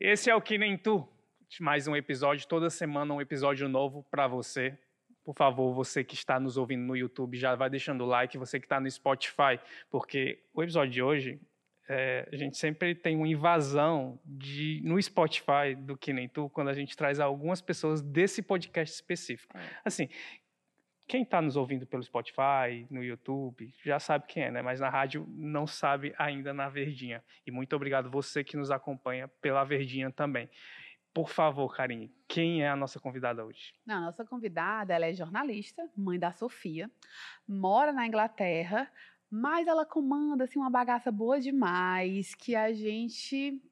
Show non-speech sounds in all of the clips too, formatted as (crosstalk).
Esse é o Que Nem Tu. Mais um episódio, toda semana um episódio novo para você. Por favor, você que está nos ouvindo no YouTube, já vai deixando o like. Você que está no Spotify, porque o episódio de hoje, é, a gente sempre tem uma invasão de, no Spotify do Que Nem Tu, quando a gente traz algumas pessoas desse podcast específico. Assim, quem está nos ouvindo pelo Spotify, no YouTube, já sabe quem é, né? Mas na rádio não sabe ainda na Verdinha. E muito obrigado você que nos acompanha pela Verdinha também. Por favor, Karine, quem é a nossa convidada hoje? A nossa convidada, ela é jornalista, mãe da Sofia, mora na Inglaterra, mas ela comanda assim uma bagaça boa demais que a gente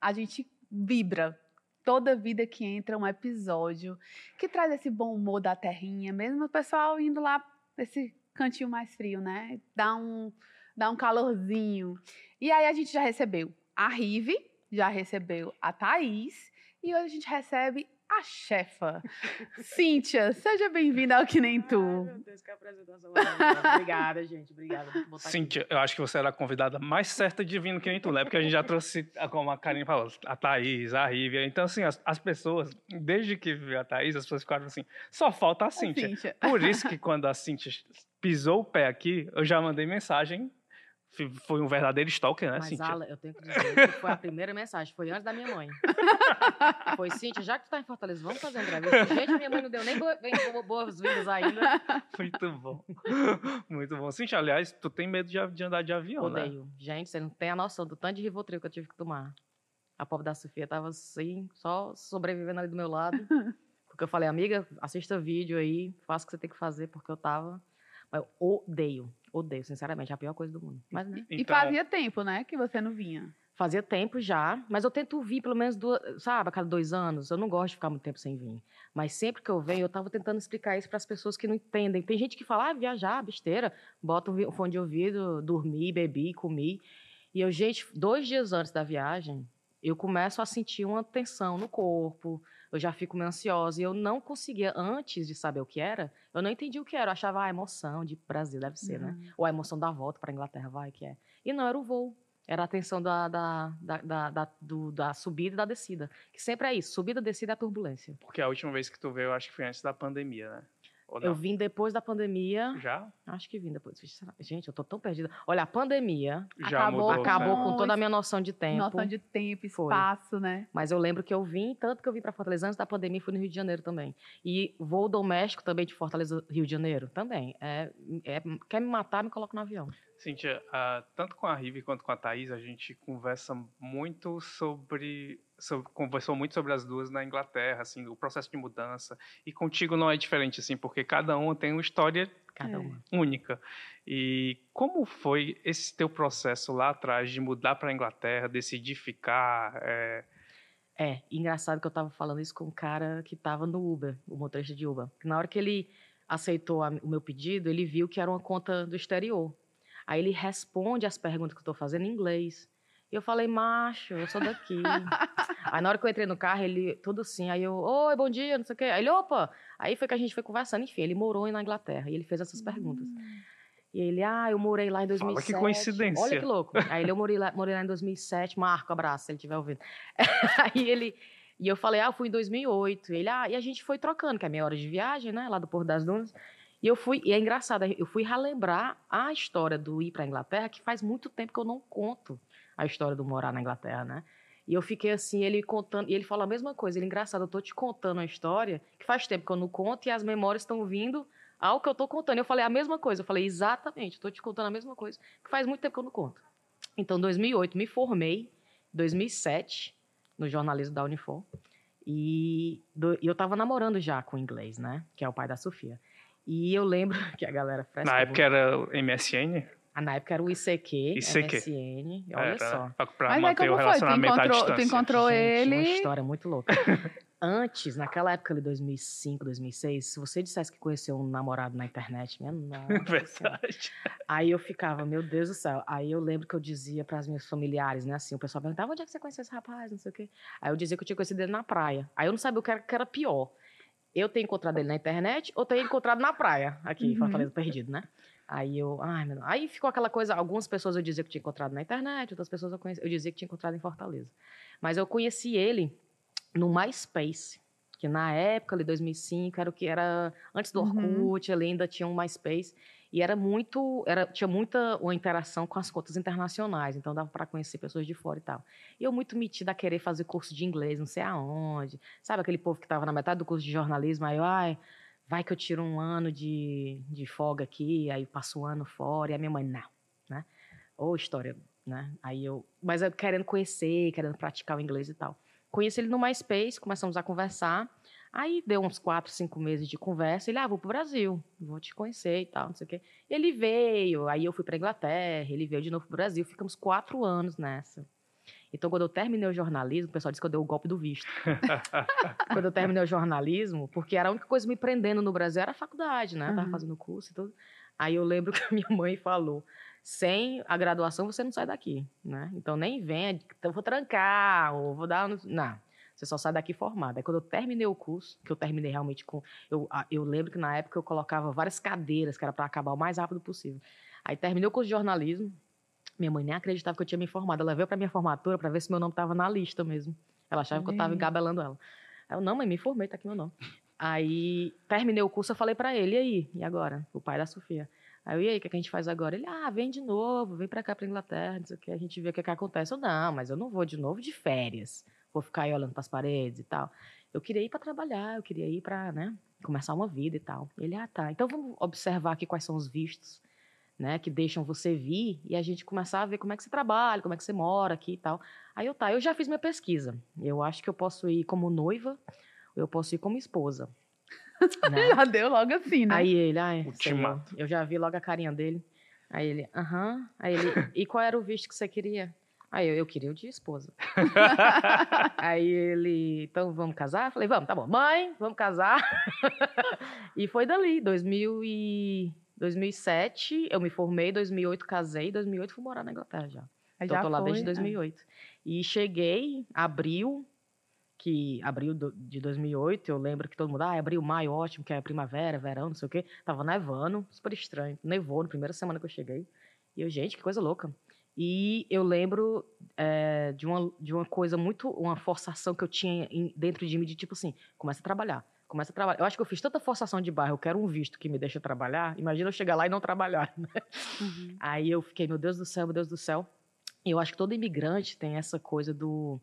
a gente vibra toda vida que entra um episódio que traz esse bom humor da terrinha, mesmo o pessoal indo lá nesse cantinho mais frio, né? Dá um dá um calorzinho. E aí a gente já recebeu a Rive, já recebeu a Thaís e hoje a gente recebe a chefa. Cíntia, seja bem-vinda ao Que Nem Tu. Ai, meu Deus, que apresentação. Obrigada, gente. Obrigada por botar Cíntia, eu acho que você era a convidada mais certa de vir no Que Nem Tu, né? Porque a gente já trouxe, como a Karine falou, a Thaís, a Rívia. Então, assim, as, as pessoas, desde que viu a Thaís, as pessoas ficaram assim, só falta a Cíntia. Cíntia. Por isso que quando a Cíntia pisou o pé aqui, eu já mandei mensagem. Foi um verdadeiro stalker, né, Mas, Cíntia? Ala, eu tenho que dizer que foi a primeira mensagem, foi antes da minha mãe. (laughs) Foi, Cíntia, já que tu tá em Fortaleza, vamos fazer uma entrevista. Gente, minha mãe não deu nem boas-vindas ainda. Muito bom. (laughs) Muito bom. Cíntia, aliás, tu tem medo de, de andar de avião, né? Odeio. Gente, você não tem a noção do tanto de Rivotril que eu tive que tomar. A pobre da Sofia tava assim, só sobrevivendo ali do meu lado. (laughs) Porque eu falei, amiga, assista vídeo aí, faça o que você tem que fazer, porque eu tava... Mas eu odeio, odeio, sinceramente, é a pior coisa do mundo. Mas, né? E Então- fazia tempo, né, que você não vinha. Fazia tempo já, mas eu tento vir pelo menos, duas, sabe, a cada dois anos. Eu não gosto de ficar muito tempo sem vir. Mas sempre que eu venho, eu tava tentando explicar isso para as pessoas que não entendem. Tem gente que fala, ah, viajar, besteira, bota um um fone de ouvido, dormi, bebi, comi. E eu, gente, dois dias antes da viagem, eu começo a sentir uma tensão no corpo, eu já fico meio ansiosa. E eu não conseguia, antes de saber o que era, eu não entendi o que era. Eu achava, ah, a emoção de Brasil, deve ser, né? Ou a emoção da volta para Inglaterra, vai, que é. E não, era o voo. Era a tensão da, da, da, da, da- do- da subida e da descida. Que sempre é isso, subida, descida é turbulência. Porque a última vez que tu veio, eu acho que foi antes da pandemia, né? Ou Eu vim depois da pandemia, Já? acho que vim depois. Gente, eu tô tão perdida. Olha, a pandemia Já Acabou mudou. acabou né? com toda a minha noção de tempo. Noção de tempo, Foi. espaço, né? Mas eu lembro que eu vim, tanto que eu vim para Fortaleza antes da pandemia, fui no Rio de Janeiro também. E voo doméstico também de Fortaleza, Rio de Janeiro, também. É, é- quer me matar, me coloca no avião. Cíntia, ah, tanto com a Rive quanto com a Thaís, a gente conversa muito sobre, sobre- Conversou muito sobre as duas na Inglaterra, assim, o processo de mudança. E contigo não é diferente, assim, porque cada uma tem uma história Cada É. uma. única. E como foi esse teu processo lá atrás de mudar para a Inglaterra, decidir ficar? é, É, engraçado que eu tava falando isso com um cara que tava no Uber, o motorista de Uber. Na hora que ele aceitou a- o meu pedido, ele viu que era uma conta do exterior. Aí ele responde as perguntas que eu tô fazendo em inglês. E eu falei, macho, eu sou daqui. aí na hora que eu entrei no carro, ele, tudo assim, aí eu, oi, bom dia, não sei o quê. Aí ele, opa! Aí foi que a gente foi conversando, enfim, ele morou na Inglaterra e ele fez essas perguntas. E ele, ah, eu morei lá em Fala que 2007. coincidência. Olha que louco. Aí ele, eu morei lá, morei lá em 2007. Marco, abraço, se ele estiver ouvindo. (laughs) Aí ele... E eu falei, ah, eu fui em 2008. E ele, ah, e a gente foi trocando, que é meia hora de viagem, né, lá do Porto das Dunas. E eu fui, e é engraçado, eu fui relembrar a história do ir para Inglaterra, que faz muito tempo que eu não conto a história do morar na Inglaterra, né? E eu fiquei assim, ele contando, e ele falou a mesma coisa. Ele, engraçado, eu tô te contando a história, que faz tempo que eu não conto, e as memórias estão vindo ao que eu tô contando. Eu falei a mesma coisa, eu falei, exatamente, eu tô te contando a mesma coisa, que faz muito tempo que eu não conto. Então, 2008, me formei, 2007, no jornalismo da Unifor, e, do- e eu tava namorando já com o inglês, né? Que é o pai da Sofia. E eu lembro (laughs) que a galera fresca. na época era MSN? Ah, na época era o ICQ, ICQ. MSN, olha Era, só. Pra, pra Mas aí manter o como foi? Tu encontrou, tu encontrou Gente, uma ele. história muito louca. (laughs) Antes, naquela época de 2005, 2006, se você dissesse que conheceu um namorado na internet, minha (laughs) nossa. Verdade. Aí eu ficava, meu Deus do céu. Aí eu lembro que eu dizia para as minhas familiares, né? Assim, o pessoal perguntava onde é que você conheceu esse rapaz, não sei o quê. Aí eu dizia que eu tinha conhecido ele na praia. Aí eu não sabia o que era, que era pior. Eu ter encontrado ele na internet ou ter encontrado na praia, aqui em Uhum. Fortaleza, perdido, né? Aí eu, ai, meu Deus. Aí ficou aquela coisa, algumas pessoas eu dizia que tinha encontrado na internet, outras pessoas eu, conheci, eu dizia que tinha encontrado em Fortaleza. Mas eu conheci ele no MySpace, que na época, ali, 2005, era o que era antes do Uhum. Orkut, ele ainda tinha um MySpace. E era muito, era, tinha muita uma interação com as contas internacionais, então dava para conhecer pessoas de fora e tal. E eu muito metida a querer fazer curso de inglês, não sei aonde. Sabe aquele povo que estava na metade do curso de jornalismo, aí eu, ai, vai que eu tiro um ano de, de folga aqui, aí passo um ano fora, e a minha mãe, não, né? Ou história, né? Aí eu, mas eu querendo conhecer, querendo praticar o inglês e tal. Conheci ele no MySpace, começamos a conversar. Aí deu uns quatro, cinco meses de conversa. Ele, ah, vou pro Brasil, vou te conhecer e tal, não sei o quê. Ele veio, aí eu fui pra Inglaterra, ele veio de novo pro Brasil. Ficamos quatro anos nessa. Então, quando eu terminei o jornalismo, o pessoal disse que eu dei o golpe do visto. (laughs) quando eu terminei o jornalismo, porque era a única coisa me prendendo no Brasil era a faculdade, né? Eu tava Uhum. fazendo curso e tudo. Aí eu lembro (laughs) que a minha mãe falou: sem a graduação você não sai daqui, né? Então nem venha, então eu vou trancar, ou vou dar. um-" Não. Você só sai daqui formada. Aí quando eu terminei o curso, que eu terminei realmente com. Eu, eu lembro que na época eu colocava várias cadeiras, que era para acabar o mais rápido possível. Aí terminei o curso de jornalismo. Minha mãe nem acreditava que eu tinha me formado. Ela veio para minha formatura para ver se meu nome estava na lista mesmo. Ela achava que eu estava aí. engabelando ela. Eu, não, mãe, me formei, tá aqui meu nome. Aí terminei o curso, eu falei para ele, e aí? E agora? O pai da Sofia. Aí eu, e aí, o que, é que a gente faz agora? Ele, ah, vem de novo, vem pra cá, pra Inglaterra, não sei o que, a gente vê o que, é que acontece. Eu, não, mas eu não vou de novo de férias. Vou ficar aí olhando pras paredes e tal. Eu queria ir para trabalhar, eu queria ir para, né, começar uma vida e tal. Ele, ah, tá. Então vamos observar aqui quais são os vistos, né, que deixam você vir e a gente começar a ver como é que você trabalha, como é que você mora aqui e tal. Aí eu, tá, eu já fiz minha pesquisa. Eu acho que eu posso ir como noiva, ou eu posso ir como esposa. (laughs) né? Já deu logo assim, né? Aí ele, ai, eu já vi logo a carinha dele. Aí ele, aham. Aí ele, e qual era o visto que você queria? Aí eu, eu queria o de esposa. (laughs) Aí ele, então vamos casar? Falei, vamos, tá bom. Mãe, vamos casar. (laughs) e foi dali, 2000 e... 2007, eu me formei, 2008 casei, 2008 fui morar na Inglaterra já. Aí Então, já eu tô lá foi, desde é. 2008. E cheguei, abril, que abril de 2008, eu lembro que todo mundo, ah, abril, maio, ótimo, que é primavera, verão, não sei o quê. Tava nevando, super estranho. Nevou na primeira semana que eu cheguei. E eu, gente, que coisa louca. E eu lembro é, de, uma, de uma coisa muito, uma forçação que eu tinha em- dentro de mim, de tipo assim, começa a trabalhar. Começa a trabalhar. Eu acho que eu fiz tanta forçação de bairro, eu quero um visto que me deixa trabalhar. Imagina eu chegar lá e não trabalhar. (laughs) né? Uhum. Aí eu fiquei, meu Deus do céu, meu Deus do céu. E eu acho que todo imigrante tem essa coisa do.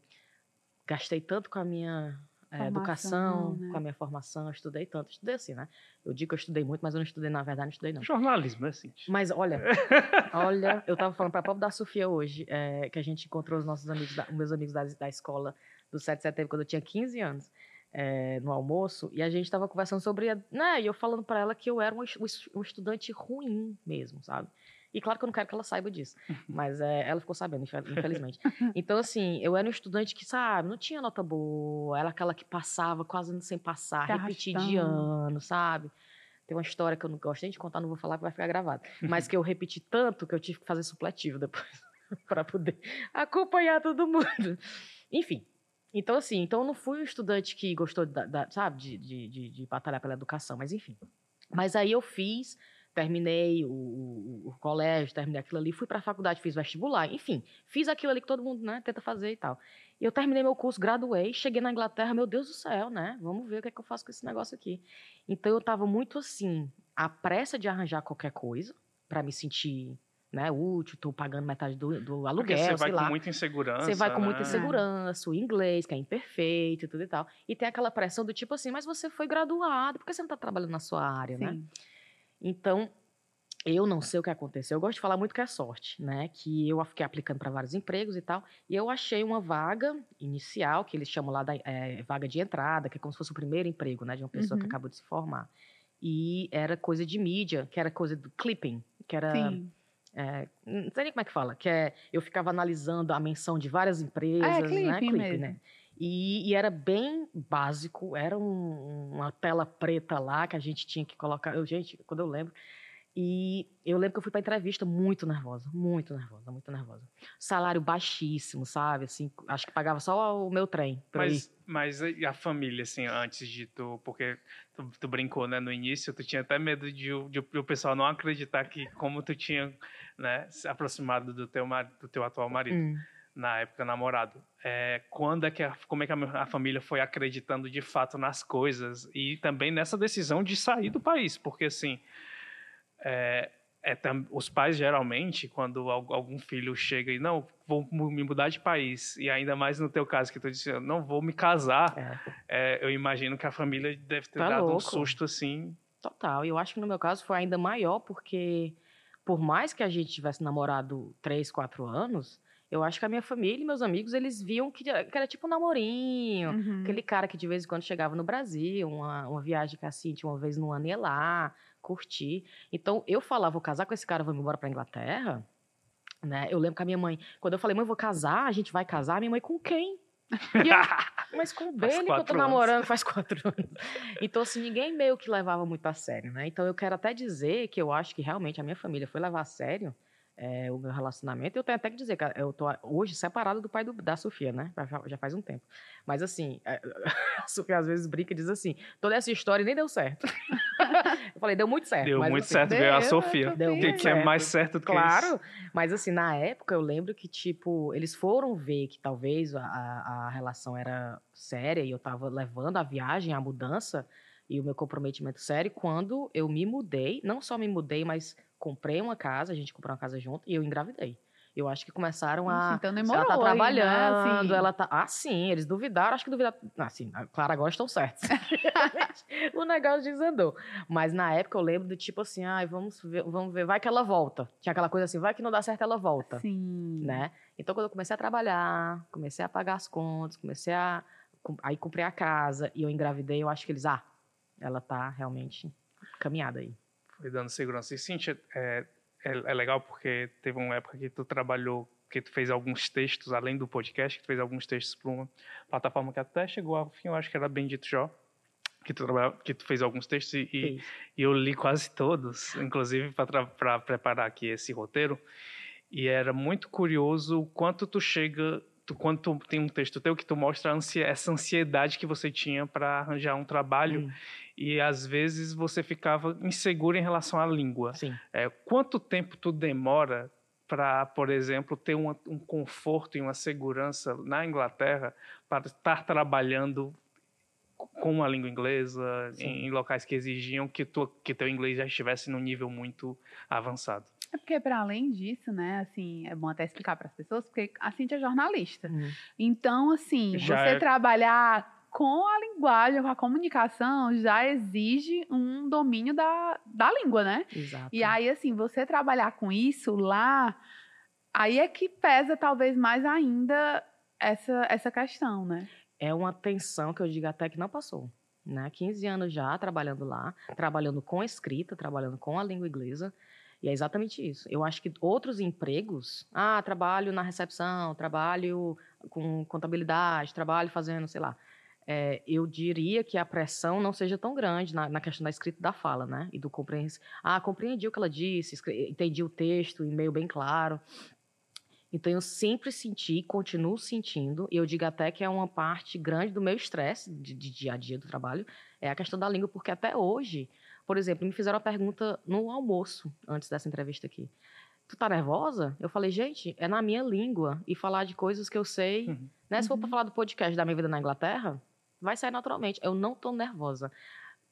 Gastei tanto com a minha Formação, educação, né? com a minha formação, eu estudei tanto. Estudei assim, né? Eu digo que eu estudei muito, mas eu não estudei, na verdade, não estudei, não. Jornalismo, é assim. Mas olha, (laughs) olha, eu tava falando pra pobre da Sofia hoje, eh, que a gente encontrou os nossos amigos, da- meus amigos da, da escola do 7 de setembro, quando eu tinha 15 anos, eh, no almoço, e a gente tava conversando sobre, a- né, e eu falando pra ela que eu era um, um es- estudante ruim mesmo, sabe? E claro que eu não quero que ela saiba disso, mas eh, ela ficou sabendo, infel- (laughs) infelizmente. Então, assim, eu era um estudante que, sabe, não tinha nota boa, era aquela que passava quase sem passar, Se repetir de ano, sabe? Tem uma história que eu não gosto nem de contar, não vou falar, que vai ficar gravado. Mas que eu repeti tanto que eu tive que fazer supletivo depois (laughs) para poder acompanhar todo mundo. Enfim. Então, assim, então eu não fui um estudante que gostou, da, da- sabe, de, de, de, de batalhar pela educação, mas enfim. Mas aí eu fiz, terminei o, o- o colégio, terminei aquilo ali, fui para a faculdade, fiz vestibular, enfim, fiz aquilo ali que todo mundo né, tenta fazer e tal. E eu terminei meu curso, graduei, cheguei na Inglaterra, meu Deus do céu, né? Vamos ver o que é que eu faço com esse negócio aqui. Então eu estava muito assim, à pressa de arranjar qualquer coisa para me sentir né, útil, tô pagando metade do, do Porque aluguel, você vai com muita insegurança. Você vai com muita né? insegurança, o inglês, que é imperfeito e tudo e tal. E tem aquela pressão do tipo assim, mas você foi graduado, por que você não está trabalhando na sua área, né? Sim. Então, eu não sei o que aconteceu. Eu gosto de falar muito que é sorte, né? Que eu fiquei aplicando para vários empregos e tal. E eu achei uma vaga inicial, que eles chamam lá da eh, vaga de entrada, que é como se fosse o primeiro emprego, né? De uma pessoa que Uhum. acabou de se formar. E era coisa de mídia, que era coisa do clipping, que era. Sim. É, não sei nem como é que fala, que é. Eu ficava analisando a menção de várias empresas, né? É, clipping mesmo. né? E, e era bem básico, era um- uma tela preta lá que a gente tinha que colocar. Eu, gente, quando eu lembro. E eu lembro que eu fui pra entrevista muito nervosa, muito nervosa, muito nervosa. Salário baixíssimo, sabe? Assim, acho que pagava só o meu trem. Mas, mas a família, assim, antes de tu. Porque tu, tu brincou, né? No início, tu tinha até medo de, o- de o- pessoal não acreditar que, como tu tinha né, se aproximado do teu, mari- do teu atual marido. Hum. na época namorado. É, quando é que a, como é que a, a, família foi acreditando de fato nas coisas e também nessa decisão de sair do país, porque assim é, é, os pais geralmente quando algum filho chega e não vou me mudar de país e ainda mais no teu caso que tu disse não vou me casar, é. É, eu imagino que a família deve ter tá dado louco. um susto assim. Total. E eu acho que no meu caso foi ainda maior porque por mais que a gente tivesse namorado três, quatro anos, eu acho que a minha família e meus amigos, eles viam que, que era tipo um namorinho. Uhum. Aquele cara que de vez em quando chegava no Brasil, uma, uma viagem que assim, uma vez no ano ia lá, curtir. Então, eu falava, vou casar com esse cara, vou embora pra Inglaterra. Né? Eu lembro que a minha mãe, quando eu falei, mãe, vou casar, a gente vai casar, minha mãe, com quem? Eu, mas com o (laughs) Benny que eu tô namorando anos. faz quatro anos. Então, assim, ninguém meio que levava muito a sério, né? Então, eu quero até dizer que eu acho que realmente a minha família foi levar a sério é, o meu relacionamento. Eu tenho até que dizer que eu tô hoje separada do pai do, da Sofia, né? Já faz um tempo. Mas assim, é, (laughs) a Sofia às vezes brinca e diz assim: toda essa história nem deu certo. (laughs) eu falei, deu muito certo. Deu mas, muito assim, certo ver a Sofia. Deu que, que é mais certo do que claro, isso. Claro. Mas assim, na época eu lembro que, tipo, eles foram ver que talvez a, a relação era séria e eu tava levando a viagem, a mudança e o meu comprometimento sério quando eu me mudei. Não só me mudei, mas comprei uma casa, a gente comprou uma casa junto e eu engravidei. Eu acho que começaram a. Então demorou, ela tá trabalhando, aí, né? assim. ela tá. Ah, sim, eles duvidaram, acho que duvidaram. Ah, sim, claro, agora estão certos. (laughs) o negócio desandou. Mas na época eu lembro do tipo assim, ai, vamos ver, vamos ver, vai que ela volta. Tinha aquela coisa assim, vai que não dá certo, ela volta. Sim. Né? Então quando eu comecei a trabalhar, comecei a pagar as contas, comecei a. Aí comprei a casa e eu engravidei, eu acho que eles, ah, ela tá realmente caminhada aí dando segurança. E Cintia, é, é, é, legal porque teve uma época que tu trabalhou, que tu fez alguns textos, além do podcast, que tu fez alguns textos para uma plataforma que até chegou ao fim, eu acho que era Bendito Jó, que tu, que tu fez alguns textos e, e, e eu li quase todos, inclusive para preparar aqui esse roteiro. E era muito curioso o quanto tu chega tu, quando tu tem um texto teu que tu mostra ansia, essa ansiedade que você tinha para arranjar um trabalho hum. e às vezes você ficava inseguro em relação à língua. Sim. É, quanto tempo tu demora para, por exemplo, ter um, um conforto e uma segurança na Inglaterra para estar trabalhando com a língua inglesa em, em, locais que exigiam que, tu, que teu inglês já estivesse num nível muito avançado? É porque, para além disso, né, assim, é bom até explicar para as pessoas, porque a Cintia é jornalista. Uhum. Então, assim, já você é... trabalhar com a linguagem, com a comunicação, já exige um domínio da, da língua, né? Exato. E aí, assim, você trabalhar com isso lá, aí é que pesa talvez mais ainda essa, essa questão, né? É uma tensão que eu digo até que não passou. Né? 15 anos já trabalhando lá, trabalhando com escrita, trabalhando com a língua inglesa. E é exatamente isso. Eu acho que outros empregos, ah, trabalho na recepção, trabalho com contabilidade, trabalho fazendo, sei lá. É, eu diria que a pressão não seja tão grande na, na questão da escrita da fala, né? E do compreensão. Ah, compreendi o que ela disse, entendi o texto, e-mail bem claro. Então, eu sempre senti, continuo sentindo, e eu digo até que é uma parte grande do meu estresse de, de dia a dia do trabalho, é a questão da língua, porque até hoje por exemplo, me fizeram a pergunta no almoço, antes dessa entrevista aqui. Tu tá nervosa? Eu falei, gente, é na minha língua e falar de coisas que eu sei. Uhum. Né? Se for para uhum. falar do podcast da minha vida na Inglaterra, vai sair naturalmente. Eu não tô nervosa.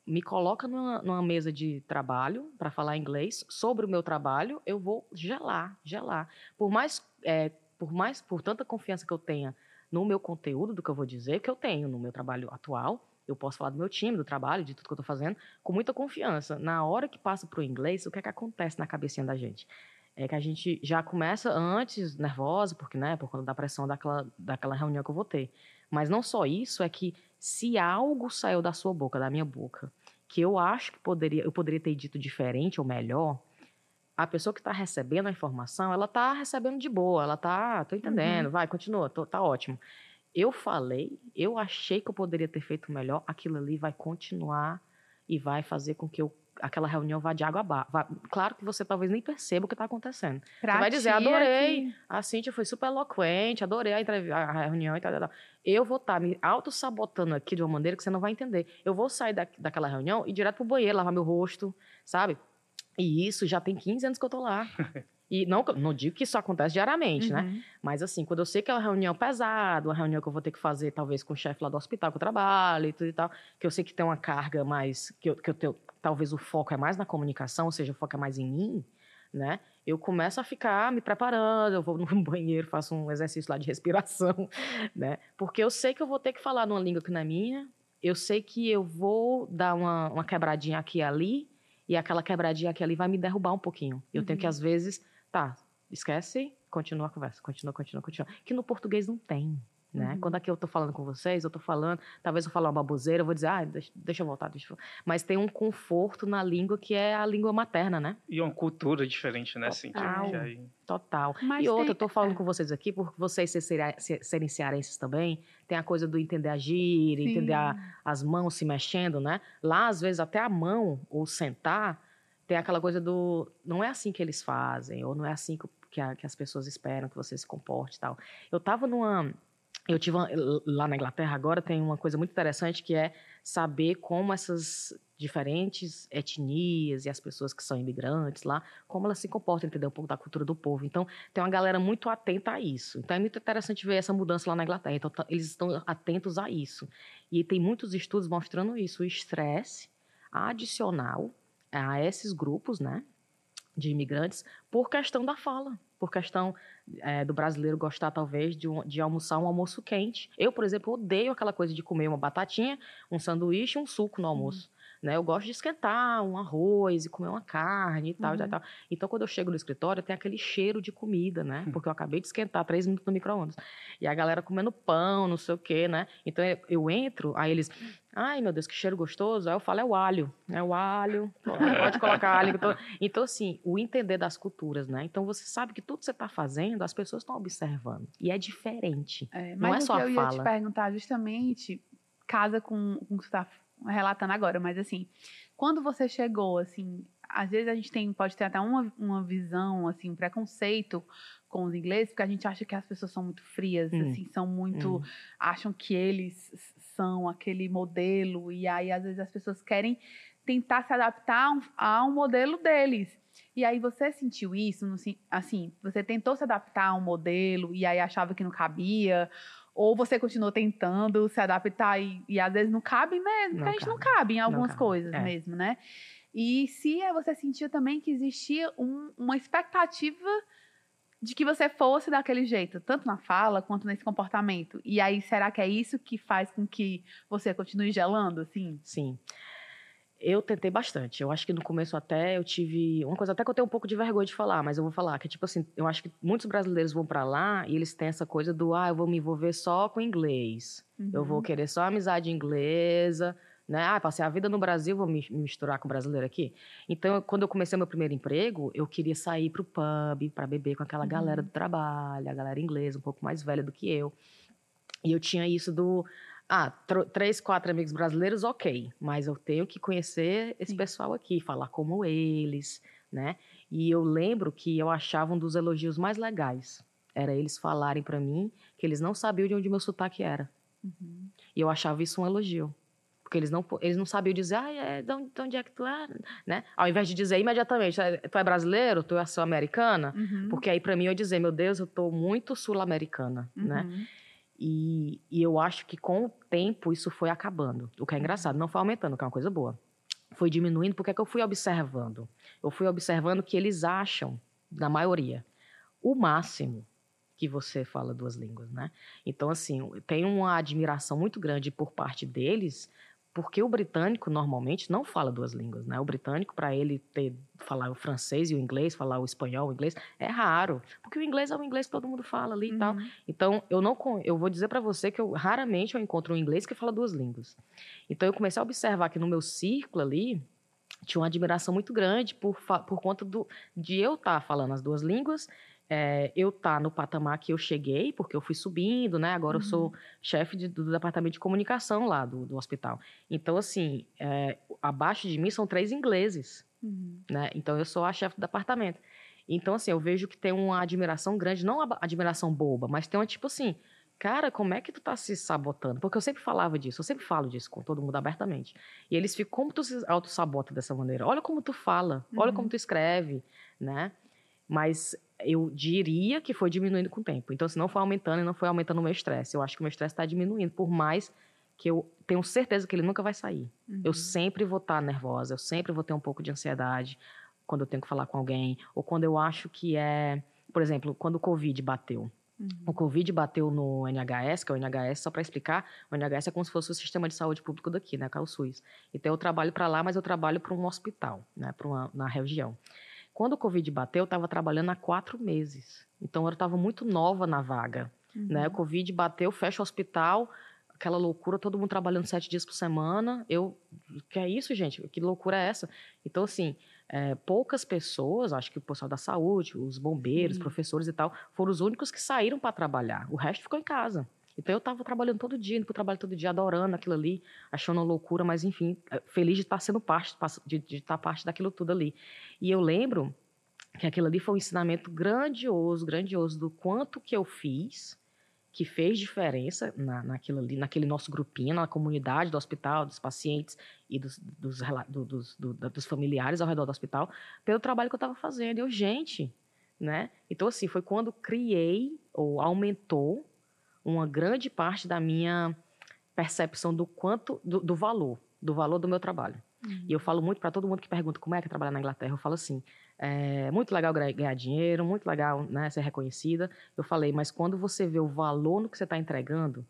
Me coloca numa, numa mesa de trabalho para falar inglês sobre o meu trabalho, eu vou gelar, gelar. Por mais, é, por mais, por tanta confiança que eu tenha no meu conteúdo do que eu vou dizer, que eu tenho no meu trabalho atual, eu posso falar do meu time, do trabalho, de tudo que eu estou fazendo, com muita confiança. Na hora que passa para o inglês, o que é que acontece na cabecinha da gente? É que a gente já começa antes nervosa, porque, né, por conta da pressão daquela, daquela reunião que eu vou ter. Mas não só isso, é que se algo saiu da sua boca, da minha boca, que eu acho que poderia, eu poderia ter dito diferente ou melhor, a pessoa que está recebendo a informação, ela está recebendo de boa, ela está, tô entendendo, uhum. vai, continua, tô, tá ótimo eu falei, eu achei que eu poderia ter feito melhor, aquilo ali vai continuar e vai fazer com que eu, aquela reunião vá de água abaixo. Claro que você talvez nem perceba o que está acontecendo. Pra você vai dizer, adorei, que... a Cintia foi super eloquente, adorei a, entrev... a reunião e tal, tal, tal. Eu vou estar tá me auto-sabotando aqui de uma maneira que você não vai entender. Eu vou sair da, daquela reunião e ir direto pro banheiro, lavar meu rosto, sabe? E isso já tem 15 anos que eu tô lá. (laughs) E não, não digo que isso acontece diariamente, né? Uhum. Mas assim, quando eu sei que é uma reunião pesada, uma reunião que eu vou ter que fazer talvez com o chefe lá do hospital que eu trabalho e tudo e tal, que eu sei que tem uma carga mais, que eu, que eu tenho, talvez o foco é mais na comunicação, ou seja, o foco é mais em mim, né? Eu começo a ficar me preparando, eu vou no (laughs) banheiro, faço um exercício lá de respiração, (laughs) né? Porque eu sei que eu vou ter que falar numa língua que não é minha, eu sei que eu vou dar uma, uma quebradinha aqui e ali, e aquela quebradinha aqui e ali vai me derrubar um pouquinho. Eu tenho que, Uhum. às vezes, tá, esquece, continua a conversa, continua, continua, continua. Que no português não tem, né? Uhum. Quando aqui eu tô falando com vocês, eu tô falando, talvez eu falar uma baboseira, eu vou dizer, ah, deixa, deixa eu voltar, deixa eu... Mas tem um conforto na língua que é a língua materna, né? E uma cultura diferente, né? Assim, Total. que aí- Total. Mas e outra, tem- eu tô falando é. com vocês aqui, por vocês ser- serem se- serem cearenses também, tem a coisa do entender a gíria, Sim. entender a- as mãos se mexendo, né? Lá, às vezes, até a mão, ou sentar, tem aquela coisa do. Não é assim que eles fazem, ou não é assim que, que a- que as pessoas esperam que você se comporte e tal. Eu tava numa. Eu tive uma- lá na Inglaterra agora tem uma coisa muito interessante que é saber como essas diferentes etnias e as pessoas que são imigrantes lá, como elas se comportam, entender um pouco da cultura do povo. Então, tem uma galera muito atenta a isso. Então, é muito interessante ver essa mudança lá na Inglaterra. Então, tá- eles estão atentos a isso. E tem muitos estudos mostrando isso. O estresse adicional a esses grupos, né, de imigrantes, por questão da fala, por questão eh, do brasileiro gostar, talvez, de, um- de almoçar um almoço quente. Eu, por exemplo, odeio aquela coisa de comer uma batatinha, um sanduíche um suco no almoço. Né? Eu gosto de esquentar um arroz e comer uma carne e tal, tal, Uhum. e tal. Então, quando eu chego no escritório, tem aquele cheiro de comida, né? Porque eu acabei de esquentar três minutos no micro-ondas. E a galera comendo pão, não sei o quê, né? Então, eu- entro, aí eles... Ai, meu Deus, que cheiro gostoso. Aí eu falo, é o alho. É o alho. (laughs) Pode colocar alho. tô- Então, assim, o entender das culturas, né? Então, você sabe que tudo que você está fazendo, as pessoas estão observando. E é diferente. É, Não mas é o só a eu ia te fala. perguntar justamente casa com, com o que você está relatando agora, mas assim, quando você chegou, assim, às vezes a gente tem, pode ter até uma, uma visão, assim, um preconceito com os ingleses, porque a gente acha que as pessoas são muito frias, Hum. assim, são muito, Hum. acham que eles são aquele modelo, e aí às vezes as pessoas querem tentar se adaptar a um, a um modelo deles. E aí você sentiu isso, assim, você tentou se adaptar a um modelo e aí achava que não cabia, ou você continuou tentando se adaptar e, e às vezes não cabe mesmo, porque Não a gente não cabe. cabe em algumas cabe, coisas é. mesmo, né? E se é, você sentiu também que existia um- uma expectativa de que você fosse daquele jeito, tanto na fala quanto nesse comportamento. E aí, será que é isso que faz com que você continue gelando, assim? Sim. Eu tentei bastante. Eu acho que no começo até eu tive. Uma coisa até que eu tenho um pouco de vergonha de falar, mas eu vou falar. Que é tipo assim, eu acho que muitos brasileiros vão pra lá e eles têm essa coisa do, ah, eu vou me envolver só com inglês. Eu vou Uhum. querer só amizade inglesa, né? Ah, passei a vida no Brasil, vou me misturar com brasileiro aqui. Então, quando eu comecei meu primeiro emprego, eu queria sair pro pub para beber com aquela Uhum. galera do trabalho, a galera inglesa, um pouco mais velha do que eu. E eu tinha isso do ah, três, quatro amigos brasileiros, ok, mas eu tenho que conhecer esse Sim. pessoal aqui, falar como eles, né? E eu lembro que eu achava um dos elogios mais legais era eles falarem para mim que eles não sabiam de onde meu sotaque era. Uhum. E eu achava isso um elogio. Porque eles não, eles não sabiam dizer, ah, é, de onde, de onde é que tu é? Né? Ao invés de dizer imediatamente, "Ah, tu é brasileiro, tu é sul-americana, Uhum. porque aí para mim eu ia dizer, meu Deus, eu tô muito sul-americana, né? Uhum. E, e eu acho que com o tempo isso foi acabando. O que é Uhum. engraçado, não foi aumentando, que é uma coisa boa. Foi diminuindo, porque é que eu fui observando? Eu fui observando que eles acham, na maioria, o máximo que você fala duas línguas, né? Então, assim, tem uma admiração muito grande por parte deles, porque o britânico normalmente não fala duas línguas, né? O britânico, para ele ter falar o francês e o inglês, falar o espanhol, o inglês, é raro, porque o inglês é o inglês que todo mundo fala ali e tal. Uhum. Então, eu não eu vou dizer para você que eu raramente eu encontro um inglês que fala duas línguas. Então, eu comecei a observar que no meu círculo ali tinha uma admiração muito grande por, por conta do, de eu estar falando as duas línguas, é, eu estar no patamar que eu cheguei, porque eu fui subindo, né? Agora eu sou chefe de- do departamento de comunicação lá do, do hospital. Então, assim, é, abaixo de mim são três ingleses Uhum. né? Então eu sou a chefe do departamento. Então assim, eu vejo que tem uma admiração grande, não uma admiração boba, mas tem uma tipo assim, cara, como é que tu tá se sabotando? Porque eu sempre falava disso, eu sempre falo disso com todo mundo abertamente. E eles ficam, como tu se auto-sabota dessa maneira? Olha como tu fala, olha Uhum. como tu escreve, né? mas eu diria que foi diminuindo com o tempo. Então, se não foi aumentando e não foi aumentando o meu estresse. Eu acho que o meu estresse está diminuindo, por mais que eu tenho certeza que ele nunca vai sair. Uhum. Eu sempre vou estar tá nervosa, eu sempre vou ter um pouco de ansiedade quando eu tenho que falar com alguém, ou quando eu acho que é, por exemplo, quando o Covid bateu. Uhum. O Covid bateu no NHS, que é o NHS, só para explicar, o NHS é como se fosse o sistema de saúde público daqui, né, que é o SUS. Então eu trabalho para lá, mas eu trabalho para um hospital, né, uma, na região. Quando o Covid bateu, eu estava trabalhando há quatro meses. Então eu estava muito nova na vaga. Uhum. Né? O Covid bateu, fecha o hospital, aquela loucura, todo mundo trabalhando sete dias por semana. Eu, que é isso, gente? Que loucura é essa? Então, assim, é, poucas pessoas, acho que o pessoal da saúde, os bombeiros, Sim. professores e tal, foram os únicos que saíram para trabalhar. O resto ficou em casa. Então eu estava trabalhando todo dia, indo para o trabalho todo dia, adorando aquilo ali, achando uma loucura, mas enfim, é, feliz de estar sendo parte, de, de estar parte daquilo tudo ali. E eu lembro que aquilo ali foi um ensinamento grandioso, grandioso do quanto que eu fiz que fez diferença na, naquilo ali, naquele nosso grupinho, na comunidade do hospital, dos pacientes e dos, dos, dos, dos familiares ao redor do hospital, pelo trabalho que eu estava fazendo. Eu, gente, né? Então, assim, foi quando criei ou aumentou uma grande parte da minha percepção do quanto, do, do valor, do valor do meu trabalho. Uhum. E eu falo muito para todo mundo que pergunta como é que é trabalhar na Inglaterra, eu falo assim, é muito legal ganhar dinheiro, muito legal né, ser reconhecida. Eu falei, mas quando você vê o valor no que você está entregando,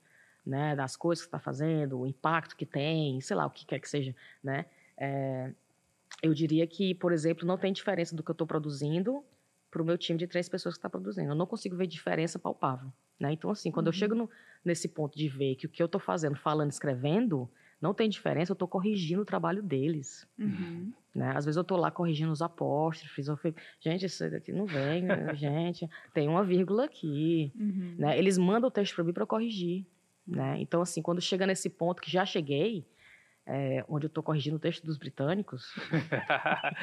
né, das coisas que está fazendo, o impacto que tem, sei lá, o que quer que seja, né, é, eu diria que, por exemplo, não tem diferença do que eu estou produzindo para o meu time de três pessoas que está produzindo. Eu não consigo ver diferença palpável. Né? Então, assim, quando uhum. eu chego no, nesse ponto de ver que o que eu estou fazendo, falando, escrevendo, não tem diferença, eu estou corrigindo o trabalho deles. Uhum. Né? Às vezes eu estou lá corrigindo os apóstrofes, eu fico, gente, isso daqui não vem, (laughs) gente, tem uma vírgula aqui. Uhum. Né? Eles mandam o texto para mim para corrigir. Né? Então, assim, quando chega nesse ponto que já cheguei, é, onde eu estou corrigindo o texto dos britânicos. (laughs)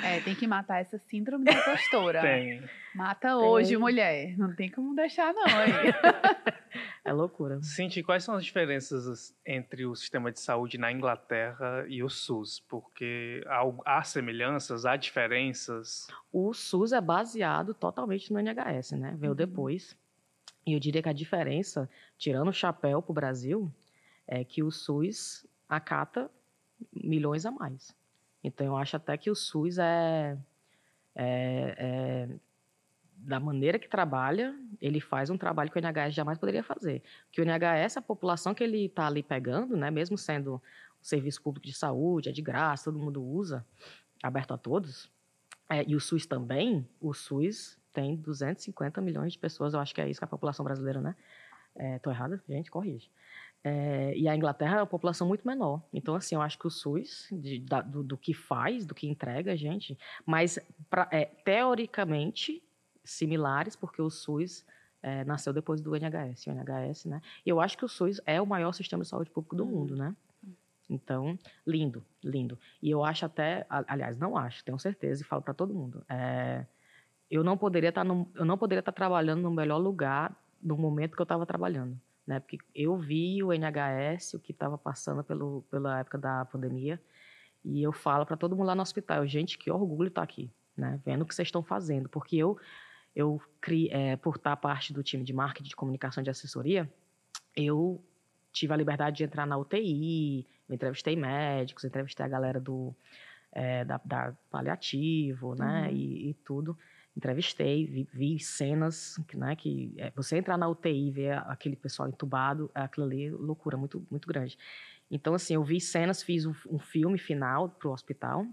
É, tem que matar essa síndrome da postura. tem. Mata tem. hoje, mulher. Não tem como deixar, não. Aí. (laughs) é loucura. Cinti, quais são as diferenças entre o sistema de saúde na Inglaterra e o SUS? Porque há, há semelhanças, há diferenças? O SUS é baseado totalmente no NHS, né? Veio uhum. depois. E eu diria que a diferença, tirando o chapéu para o Brasil, é que o SUS acata milhões a mais. Então, eu acho até que o SUS é, é, é, da maneira que trabalha, ele faz um trabalho que o NHS jamais poderia fazer. Que o NHS, a população que ele está ali pegando, né, mesmo sendo um serviço público de saúde, é de graça, todo mundo usa, aberto a todos, é, e o SUS também, o SUS tem 250 milhões de pessoas, eu acho que é isso que a população brasileira, né? É, errada? Gente, corrige. É, e a Inglaterra é uma população muito menor. Então, assim, eu acho que o SUS, de, da, do, do, que faz, do que entrega, gente, mas pra, é, teoricamente similares, porque o SUS é, nasceu depois do NHS, o NHS, né? E eu acho que o SUS é o maior sistema de saúde público do uhum. mundo, né? Então, lindo, lindo. E eu acho até, aliás, não acho, tenho certeza e falo para todo mundo. É, eu não poderia estar, tá eu não poderia estar tá trabalhando no melhor lugar no momento que eu estava trabalhando né? Porque eu vi o NHS, o que estava passando pelo, pela época da pandemia, e eu falo para todo mundo lá no hospital, gente, que orgulho estar tá aqui, né? Vendo o que vocês estão fazendo, porque eu, eu cri, é, por estar parte do time de marketing, de comunicação, de assessoria, eu tive a liberdade de entrar na UTI, eu entrevistei médicos, entrevistei a galera do é, da, da, paliativo, né? Uhum. E, e tudo entrevistei, vi, vi cenas, né, que é, você entrar na UTI e ver aquele pessoal entubado, é aquilo ali, loucura muito, muito grande. Então, assim, eu vi cenas, fiz um, um filme final para o hospital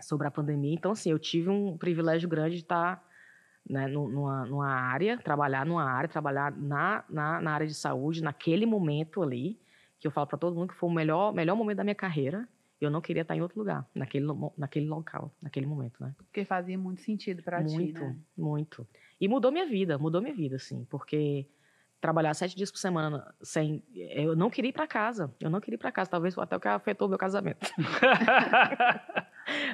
sobre a pandemia. Então, assim, eu tive um privilégio grande de estar né, numa, numa área, trabalhar numa área, trabalhar na, na, na área de saúde, naquele momento ali, que eu falo para todo mundo que foi o melhor, melhor momento da minha carreira, eu não queria estar em outro lugar, naquele, naquele local, naquele momento, né? Porque fazia muito sentido para ti, Muito, né? muito. E mudou minha vida, mudou minha vida, assim, porque trabalhar sete dias por semana sem... Eu não queria ir para casa, eu não queria ir para casa, talvez até o que afetou meu casamento. (laughs)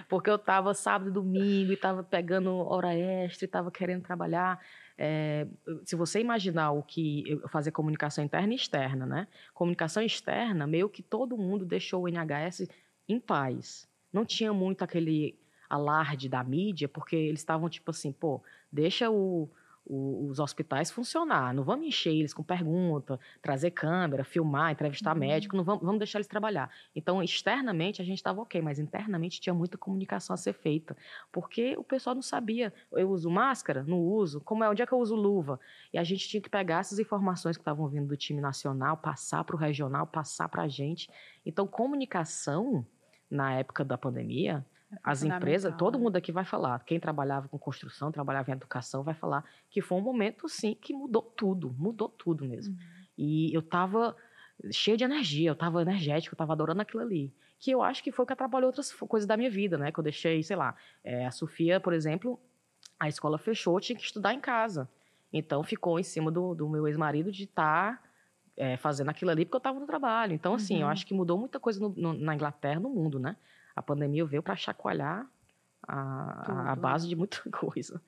porque eu estava sábado e domingo e estava pegando hora extra e estava querendo trabalhar. É, se você imaginar o que eu fazer comunicação interna e externa, né? Comunicação externa, meio que todo mundo deixou o NHS em paz. Não tinha muito aquele alarde da mídia, porque eles estavam tipo assim, pô, Deixa o, o, os hospitais funcionar. Não vamos encher eles com pergunta, trazer câmera, filmar, entrevistar Uhum. médico, não vamos, vamos deixar eles trabalhar. Então, externamente a gente estava ok, mas internamente tinha muita comunicação a ser feita, porque o pessoal não sabia. Eu uso máscara? Não uso. Como é? Onde é que eu uso luva? E a gente tinha que pegar essas informações que estavam vindo do time nacional, passar para o regional, passar para a gente. Então, comunicação na época da pandemia as empresas, fundamental, todo né? mundo aqui vai falar. Quem trabalhava com construção, trabalhava em educação, vai falar que foi um momento, sim, que mudou tudo. Mudou tudo mesmo. Uhum. E eu tava cheia de energia, eu tava energética, eu tava adorando aquilo ali. Que eu acho que foi o que atrapalhou outras coisas da minha vida, né? Que eu deixei, sei lá. é, a Sofia, por exemplo, a escola fechou, tinha que estudar em casa. Então ficou em cima do, do meu ex-marido de estar fazendo aquilo ali porque eu estava no trabalho. Então, assim, eu Uhum. acho que mudou muita coisa no- no- na Inglaterra, no mundo, né? A pandemia veio para chacoalhar a, a- base de muita (laughs) coisa.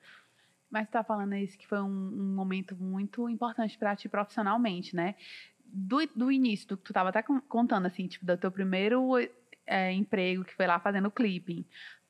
Mas você tá falando isso que foi um, um momento muito importante para ti profissionalmente, né? Do, do início, do que tu tava até con- contando, assim, tipo, do teu primeiro é, emprego, que foi lá fazendo clipping,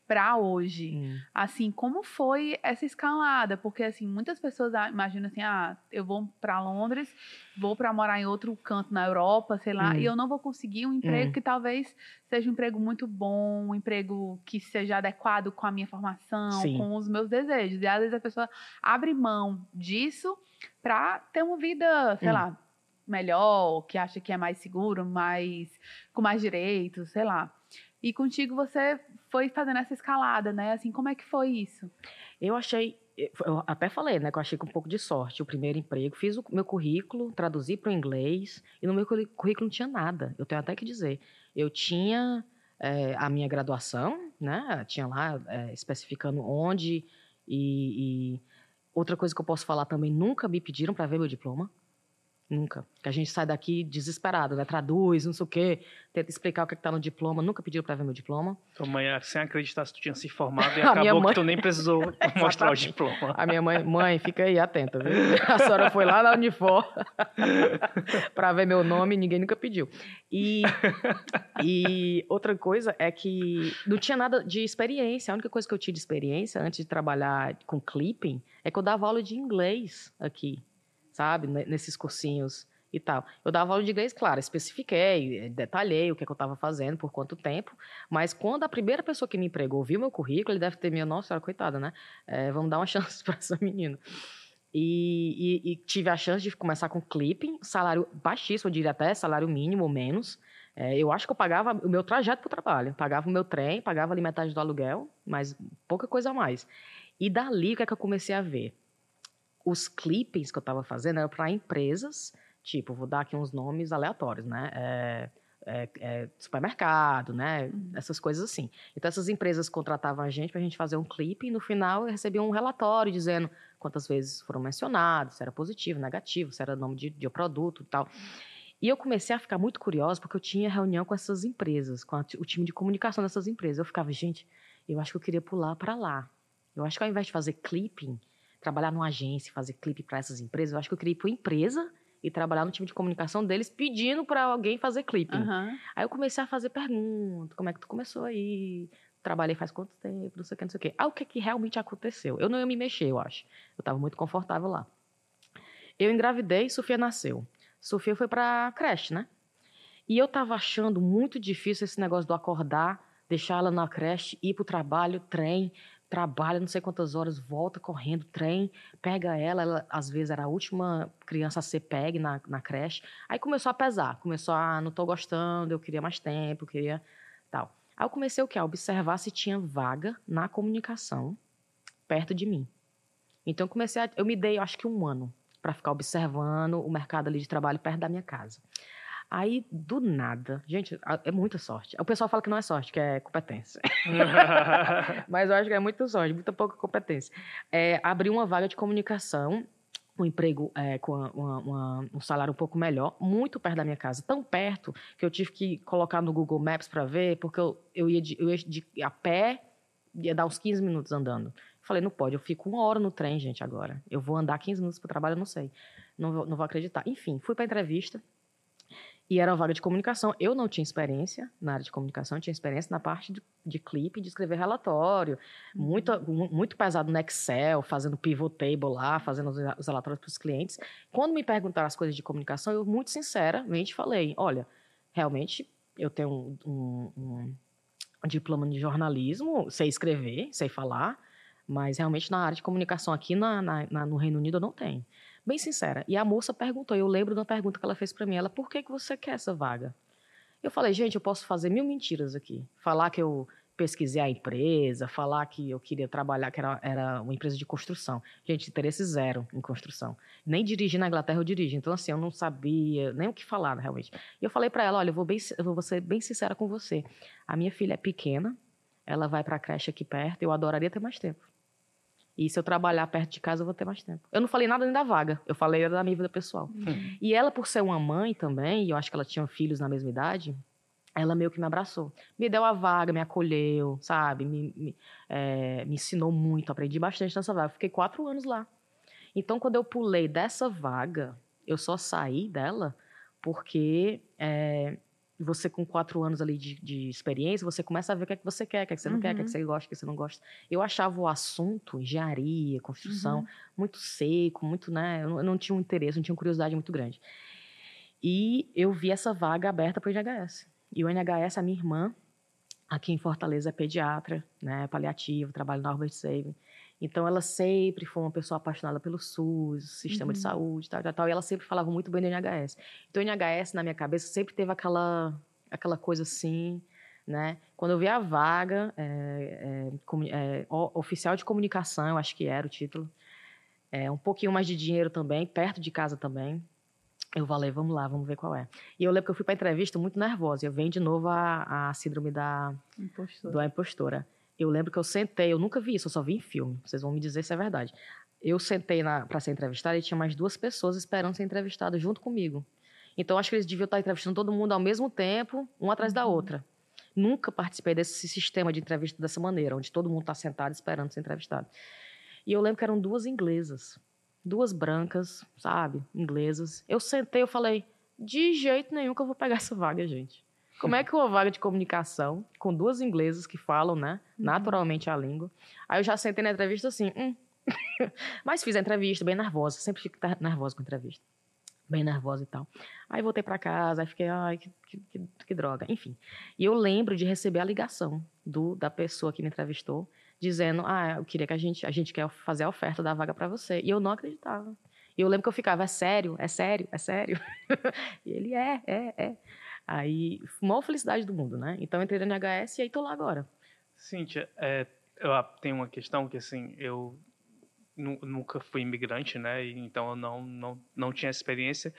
pra hoje. Hum. Assim, como foi essa escalada? Porque, assim, muitas pessoas imaginam assim, ah, eu vou pra Londres, vou pra morar em outro canto na Europa, sei lá, Hum. e eu não vou conseguir um emprego Hum. que talvez seja um emprego muito bom, um emprego que seja adequado com a minha formação, Sim. com os meus desejos. E às vezes a pessoa abre mão disso pra ter uma vida, sei Hum. lá, melhor, que acha que é mais seguro, mais com mais direitos, sei lá. E contigo você foi fazendo essa escalada, né? Assim, como é que foi isso? Eu achei, eu até falei, né, que eu achei com um pouco de sorte o primeiro emprego. Fiz o meu currículo, traduzi para o inglês, e no meu currículo não tinha nada. Eu tenho até que dizer. Eu tinha eh, a minha graduação, né, tinha lá eh, especificando onde, e, e outra coisa que eu posso falar também, nunca me pediram para ver meu diploma. Nunca. Que a gente sai daqui desesperado, né? Traduz, não sei o quê, tenta explicar o que está no diploma. Nunca pediram para ver meu diploma. Tua mãe, sem acreditar se tu tinha se formado, (laughs) e acabou mãe- que tu nem precisou (laughs) mostrar o diploma. A minha mãe, mãe, fica aí atenta, viu? (laughs) A senhora foi lá na Unifor para ver meu nome e ninguém nunca pediu. E, e outra coisa é que não tinha nada de experiência. A única coisa que eu tinha de experiência antes de trabalhar com clipping é que eu dava aula de inglês aqui, sabe? Ne- Nesses cursinhos e tal. Eu dava aula de inglês, claro, especifiquei, eh, detalhei o que, é que eu estava fazendo, por quanto tempo, mas quando a primeira pessoa que me empregou viu meu currículo, ele deve ter minha, nossa senhora, coitada, né? É, vamos dar uma (laughs) chance para essa menina. E, e- e tive a chance de começar com clipping, salário baixíssimo, eu diria até salário mínimo ou menos. É, eu acho que eu pagava o meu trajeto para o trabalho, pagava o meu trem, pagava ali metade do aluguel, mas pouca coisa a mais. E dali, o que é que eu comecei a ver? Os clippings que eu estava fazendo eram para empresas, tipo, vou dar aqui uns nomes aleatórios, né? É, é, é, supermercado, né? Uhum. Essas coisas assim. Então, essas empresas contratavam a gente para a gente fazer um clipe e no final eu recebia um relatório dizendo quantas vezes foram mencionados, se era positivo, negativo, se era nome de, de produto e tal. E eu comecei a ficar muito curiosa porque eu tinha reunião com essas empresas, com a o time de comunicação dessas empresas. Eu ficava, gente, eu acho que eu queria pular para lá. Eu acho que ao invés de fazer clipping, trabalhar numa agência, fazer clipe para essas empresas, eu acho que eu queria ir para empresa e trabalhar no time de comunicação deles pedindo para alguém fazer clipping. Aham. Aí eu comecei a fazer perguntas, como é que tu começou aí? Trabalhei faz quanto tempo, não sei o que, não sei o que. Ah, o que, que realmente aconteceu? Eu não ia me mexer, eu acho. Eu estava muito confortável lá. Eu engravidei, Sofia nasceu. Sofia foi pra creche, né? E eu estava achando muito difícil esse negócio do acordar, deixar ela na creche, ir pro trabalho, trem, trabalha não sei quantas horas, volta correndo, trem, pega ela, ela às vezes era a última criança a ser pegue na, na creche. Aí começou a pesar, começou a, ah, não tô gostando, eu queria mais tempo, eu queria tal. Aí eu comecei o quê? A observar se tinha vaga na comunicação perto de mim. Então eu comecei a, eu me dei, acho que um ano para ficar observando o mercado ali de trabalho perto da minha casa. Aí, do nada, gente, é muita sorte. O pessoal fala que não é sorte, que é competência. (laughs) Mas eu acho que é muita sorte, muita pouca competência. É, abri uma vaga de comunicação, um emprego é, com uma- uma- um salário um pouco melhor, muito perto da minha casa. Tão perto que eu tive que colocar no Google Maps para ver, porque eu, eu, ia de, eu ia de a pé, ia dar uns 15 minutos andando. Falei, não pode, eu fico uma hora no trem, gente, agora. Eu vou andar 15 minutos para o trabalho, eu não sei. Não vou, não vou acreditar. Enfim, fui para entrevista. E era uma vaga de comunicação. Eu não tinha experiência na área de comunicação, tinha experiência na parte de, de clipe, de escrever relatório. Uhum. Muito, mu- muito pesado no Excel, fazendo pivot table lá, fazendo os, os relatórios para os clientes. Quando me perguntaram as coisas de comunicação, eu, muito sinceramente, falei: olha, realmente, eu tenho um, um- um- um diploma de jornalismo, sei escrever, sei falar, mas realmente na área de comunicação aqui na- na- na- no Reino Unido eu não tenho. Bem sincera. E a moça perguntou, eu lembro da pergunta que ela fez para mim, ela, por que, que você quer essa vaga? Eu falei, gente, eu posso fazer mil mentiras aqui. Falar que eu pesquisei a empresa, falar que eu queria trabalhar, que era, era uma empresa de construção. Gente, interesse zero em construção. Nem dirigir na Inglaterra eu dirijo. Então, assim, eu não sabia nem o que falar, realmente. E eu falei para ela, olha, eu vou, bem, eu vou ser bem sincera com você. A minha filha é pequena, ela vai para a creche aqui perto, eu adoraria ter mais tempo. E se eu trabalhar perto de casa, eu vou ter mais tempo. Eu não falei nada nem da vaga, eu falei da minha vida pessoal. Uhum. E ela, por ser uma mãe também, e eu acho que ela tinha filhos na mesma idade, ela meio que me abraçou. Me deu a vaga, me acolheu, sabe? Me, me, eh, me ensinou muito, aprendi bastante nessa vaga. Fiquei quatro anos lá. Então, quando eu pulei dessa vaga, eu só saí dela porque eh, você, com quatro anos ali de, de experiência, você começa a ver o que é que você quer, o que é que você não quer, o que é que Uhum. você gosta, o que você não gosta. Eu achava o assunto, engenharia, construção, Uhum. muito seco, muito, né? Eu não, eu não tinha um interesse, não tinha uma curiosidade muito grande. E eu vi essa vaga aberta para o NHS. E o NHS, a minha irmã, aqui em Fortaleza, é pediatra, né? Paliativo, trabalha na Albert Sabin. Então, ela sempre foi uma pessoa apaixonada pelo SUS, sistema de Uhum. saúde, tal, tal, tal. E ela sempre falava muito bem do NHS. Então, o NHS, na minha cabeça, sempre teve aquela, aquela coisa assim, né? Quando eu vi a vaga, é, é, é, oficial de comunicação, eu acho que era o título, é, um pouquinho mais de dinheiro também, perto de casa também. Eu falei, vamos lá, vamos ver qual é. E eu lembro que eu fui para entrevista muito nervosa. Eu venho de novo a, a síndrome da, Impostor. do A Impostora. Eu lembro que eu sentei, eu nunca vi isso, eu só vi em filme. Vocês vão me dizer se é verdade. Eu sentei para ser entrevistada e tinha mais duas pessoas esperando ser entrevistadas junto comigo. Então acho que eles deviam estar entrevistando todo mundo ao mesmo tempo, um atrás da Uhum. outra. Nunca participei desse sistema de entrevista dessa maneira, onde todo mundo está sentado esperando ser entrevistado. E eu lembro que eram duas inglesas, duas brancas, sabe, inglesas. Eu sentei, eu falei, de jeito nenhum que eu vou pegar essa vaga, gente. Como é que uma vaga de comunicação com duas inglesas que falam, né, Uhum. naturalmente a língua? Aí eu já sentei na entrevista assim, hum. (laughs) Mas fiz a entrevista bem nervosa, sempre fico nervosa com entrevista. Bem nervosa e tal. Aí voltei pra casa, aí fiquei, ai, que, que, que- que droga. Enfim. E eu lembro de receber a ligação do, da pessoa que me entrevistou, dizendo, ah, eu queria que a gente, a gente quer fazer a oferta da vaga pra você. E eu não acreditava. E eu lembro que eu ficava, é sério, é sério, é sério. (laughs) e ele, é, é, é. Aí, maior felicidade do mundo, né? Então, entrei na NHS e aí tô lá agora. Cíntia, é, eu a- tenho uma questão que, assim, eu nu- nunca fui imigrante, né? Então, eu não, não, não tinha experiência.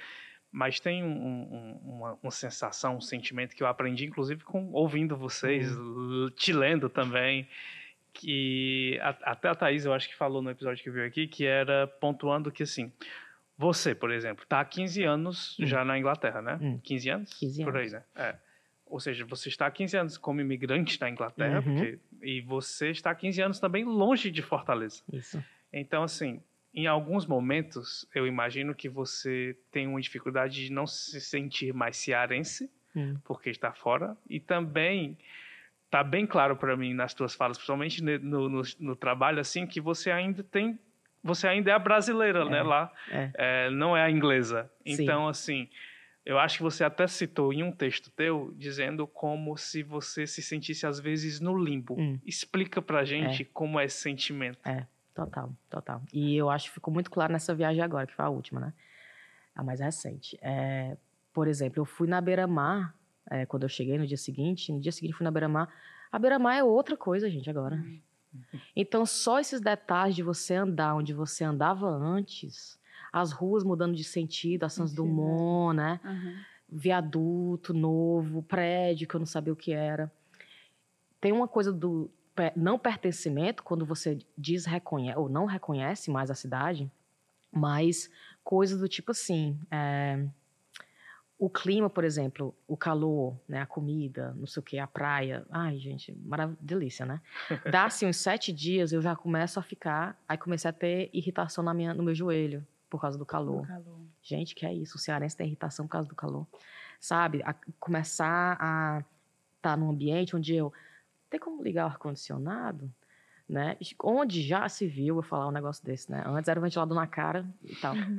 Mas tem um- um- uma, uma sensação, um sentimento que eu aprendi, inclusive, com ouvindo vocês, l- te lendo também, que a- até a Thaís, eu acho que falou no episódio que veio aqui, que era pontuando que, assim, você, por exemplo, está há 15 anos Hum. já na Inglaterra, né? Hum. 15 anos? 15 Por aí, anos. né? É. Ou seja, você está há 15 anos como imigrante na Inglaterra, Uhum. porque- e você está há 15 anos também longe de Fortaleza. Isso. Então, assim, em alguns momentos, eu imagino que você tem uma dificuldade de não se sentir mais cearense, Hum. porque está fora, e também tá bem claro para mim nas tuas falas, principalmente no, no, no trabalho, assim, que você ainda tem, você ainda é a brasileira, né, É, lá, é. É, não é a inglesa. Sim. Então, assim, eu acho que você até citou em um texto teu, dizendo como se você se sentisse às vezes no limbo. Hum. Explica pra gente como é esse sentimento. Total, total. E eu acho que ficou muito claro nessa viagem agora, que foi a última, né? A mais recente. É, por exemplo, eu fui na Beira-Mar, é, quando eu cheguei no dia seguinte, no dia seguinte fui na Beira-Mar. A Beira-Mar é outra coisa, gente, agora. Então, só esses detalhes de você andar onde você andava antes, as ruas mudando de sentido, a Sans Sentido, Dumont, né? Aham. viaduto novo, prédio que eu não sabia o que era. Tem uma coisa do não pertencimento, quando você diz reconhece, ou não reconhece mais a cidade, mas coisas do tipo assim, é, o clima, por exemplo, o calor, né, a comida, não sei o que, a praia. Ai, gente, maravilha, delícia, né? (laughs) Dá assim uns sete dias, eu já começo a ficar, aí comecei a ter irritação na minha, no meu joelho, por causa do calor. Calor. Gente, que é isso? O cearense tem irritação por causa do calor. sabe? A começar a estar tá num ambiente onde eu tem como ligar o ar-condicionado? Né? Onde já se viu eu falar um negócio desse, né? Antes era o ventilador na cara e tal. Uhum.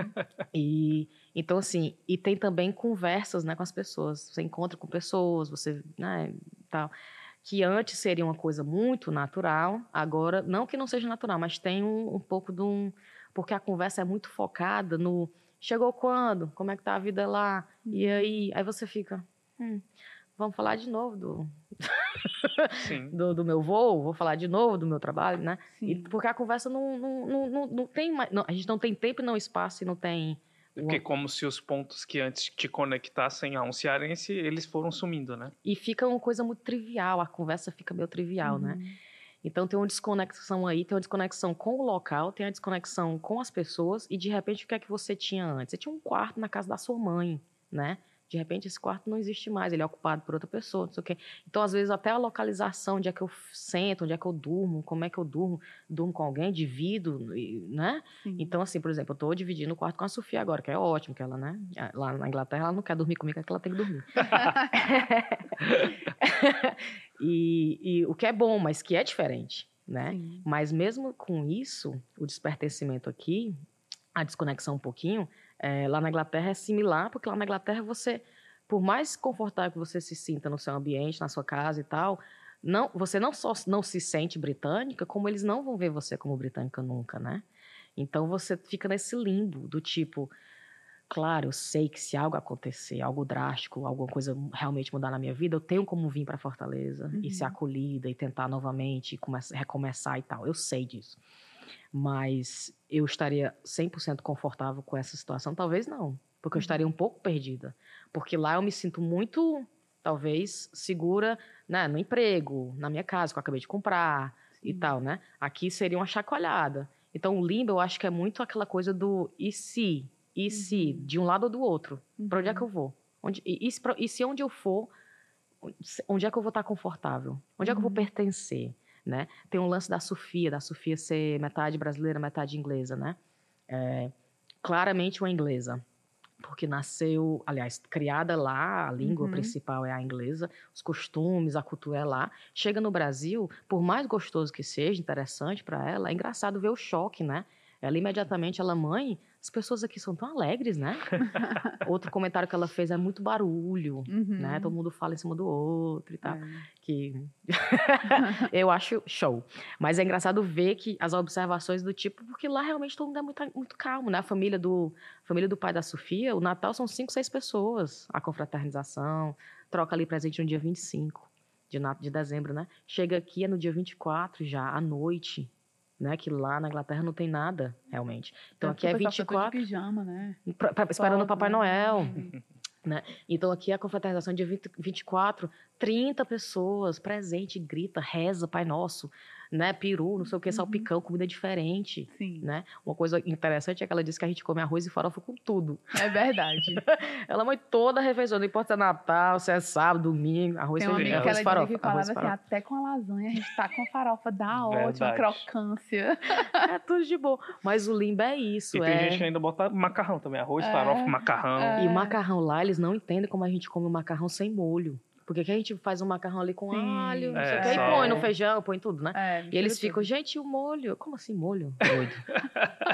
E então assim, e tem também conversas, né, com as pessoas. Você encontra com pessoas, você, né, tal, que antes seria uma coisa muito natural, agora não que não seja natural, mas tem um, um pouco de um porque a conversa é muito focada no chegou quando, como é que tá a vida lá, e uhum. aí, aí você fica, hum, vamos falar de novo do (laughs) do, do, meu voo, vou falar de novo do meu trabalho, né? E, porque a conversa não, não, não, não, não tem mais. Não, a gente não tem tempo e não espaço e não tem. Porque uma... como se os pontos que antes te conectassem a um cearense, eles foram sumindo, né? E fica uma coisa muito trivial, a conversa fica meio trivial, né? uhum. né? Então tem uma desconexão aí, tem uma desconexão com o local, tem a desconexão com as pessoas, e de repente o que é que você tinha antes? Você tinha um quarto na casa da sua mãe, né? De repente, esse quarto não existe mais, ele é ocupado por outra pessoa, não sei o quê. Então, às vezes, até a localização, onde é que eu sento, onde é que eu durmo, como é que eu durmo, durmo com alguém, divido, né? Sim. Então, assim, por exemplo, eu estou dividindo o quarto com a Sofia agora, que é ótimo, que ela, né? Lá na Inglaterra, ela não quer dormir comigo, é que ela tem que dormir. (laughs) (laughs) e, e o que é bom, mas que é diferente, né? Sim. Mas mesmo com isso, o despertencimento aqui, a desconexão um pouquinho, é, lá na Inglaterra é similar, porque lá na Inglaterra você, por mais confortável que você se sinta no seu ambiente, na sua casa e tal, não, você não só não se sente britânica, como eles não vão ver você como britânica nunca, né? Então você fica nesse limbo do tipo, claro, eu sei que se algo acontecer, algo drástico, alguma coisa realmente mudar na minha vida, eu tenho como vir para Fortaleza uhum. e ser uhum. acolhida e tentar novamente e começar, recomeçar e tal. Eu sei disso. Mas eu estaria 100% confortável com essa situação? Talvez não, porque eu estaria uhum. um pouco perdida. Porque lá eu me sinto muito, talvez, segura né, no emprego, na minha casa, que eu acabei de comprar Sim. e tal, né? Aqui seria uma chacoalhada. Então, o limbo, eu acho que é muito aquela coisa do e se, e uhum. se, de um lado ou do outro. Uhum. Para onde é que eu uhum. vou? Onde, e, e, se, e se onde eu for, onde é que eu vou estar confortável? Onde uhum. é que eu vou uhum. pertencer? Né? Tem um lance da Sofia, da Sofia ser metade brasileira, metade inglesa, né? É, claramente uma inglesa, porque nasceu, aliás, criada lá, a língua uhum. principal é a inglesa, os costumes, a cultura é lá. Chega no Brasil, por mais gostoso que seja, interessante para ela, é engraçado ver o choque, né? Ela imediatamente, ela mãe, as pessoas aqui são tão alegres, né? (laughs) Outro comentário que ela fez é muito barulho, uhum. né? Todo mundo fala em cima do outro e tal. É. Que (laughs) eu acho show. Mas é engraçado ver que as observações do tipo, porque lá realmente todo mundo é muito, muito calmo, né? A família do, família do pai da Sofia, o Natal são cinco, seis pessoas. A confraternização, troca ali presente no dia 25 de, de dezembro, né? Chega aqui é no dia 24 já, à noite né? Que lá na Inglaterra não tem nada, realmente. Então, aqui é 24... De pijama, né? Pra, pra, esperando o Papai Noel. (laughs) Né? Então, aqui é a confraternização dia 20, 24, 30 pessoas, presente, grita, reza, Pai Nosso né? Peru, não sei o que, uhum. salpicão, comida diferente. Sim. Né? Uma coisa interessante é que ela disse que a gente come arroz e farofa com tudo. É verdade. (laughs) ela mãe toda a refeição, não importa se é Natal, se é sábado, domingo, arroz, Tem uma amiga que ela farofa, que falava assim, até com a lasanha a gente tá com farofa, dá (laughs) ótima crocância. é tudo de boa. Mas o limbo é isso. E é... tem gente que ainda bota macarrão também, arroz, é, farofa, macarrão. É. E macarrão lá, eles não entendem como a gente come o macarrão sem molho. Porque que a gente faz um macarrão ali com Sim. alho, não sei o é, que, e põe no feijão, põe tudo, né? É, e eles ficam, gente, o molho. Como assim, molho? Doido.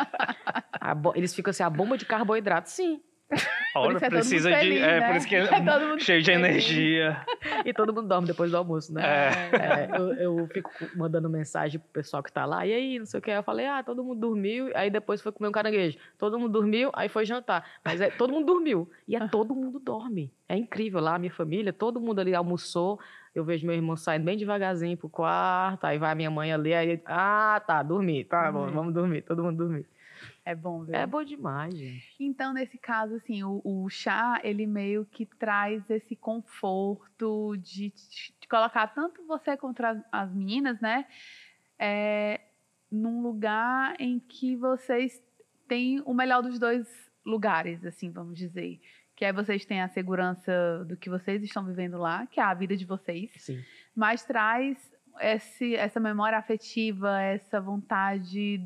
(laughs) eles ficam assim, a bomba de carboidrato, sim. Olha, é precisa de. Feliz, é, né? por isso que é, (laughs) é cheio de energia. E todo mundo dorme depois do almoço, né? É. é eu, eu, fico mandando mensagem pro pessoal que tá lá, e aí, não sei o que. Eu falei, ah, todo mundo dormiu, aí depois foi comer um caranguejo. Todo mundo dormiu, aí foi jantar. Mas é, todo mundo dormiu. E é todo mundo dorme. É incrível lá, a minha família, todo mundo ali almoçou. Eu vejo meu irmão saindo bem devagarzinho pro quarto, aí vai a minha mãe ali, aí, ah, tá, dormi, tá bom, uhum. vamos dormir, todo mundo dormir. É bom, ver. É bom demais, gente. Então, nesse caso, assim, o, o chá, ele meio que traz esse conforto de, de colocar tanto você contra as, as meninas, né? É, num lugar em que vocês têm o melhor dos dois lugares, assim, vamos dizer. Que é vocês têm a segurança do que vocês estão vivendo lá, que é a vida de vocês. Sim. Mas traz esse, essa memória afetiva, essa vontade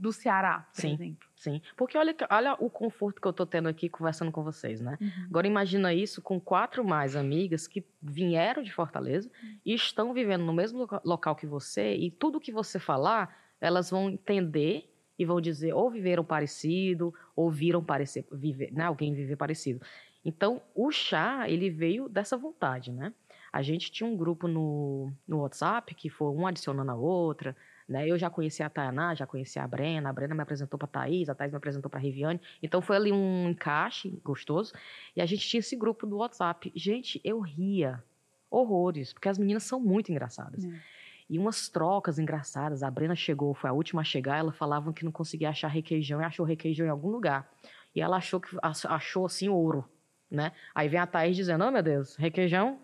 do Ceará, por Sim. exemplo. Sim. Porque olha, olha o conforto que eu tô tendo aqui conversando com vocês, né? Uhum. Agora imagina isso com quatro mais amigas que vieram de Fortaleza e estão vivendo no mesmo loca- local que você e tudo que você falar, elas vão entender e vão dizer ou viveram parecido ou viram parecer, viver, né, alguém viver parecido. Então, o chá, ele veio dessa vontade, né? A gente tinha um grupo no, no WhatsApp que foi um adicionando a outra, né? Eu já conhecia a Tayaná, já conhecia a Brena, a Brena me apresentou para Thaís, a Thaís me apresentou para a Riviane. Então foi ali um encaixe gostoso. E a gente tinha esse grupo do WhatsApp. Gente, eu ria horrores, porque as meninas são muito engraçadas. É. E umas trocas engraçadas. A Brena chegou, foi a última a chegar, ela falava que não conseguia achar requeijão e achou requeijão em algum lugar. E ela achou que ach- achou assim ouro, né? Aí vem a Thaís dizendo: "Oh, meu Deus, requeijão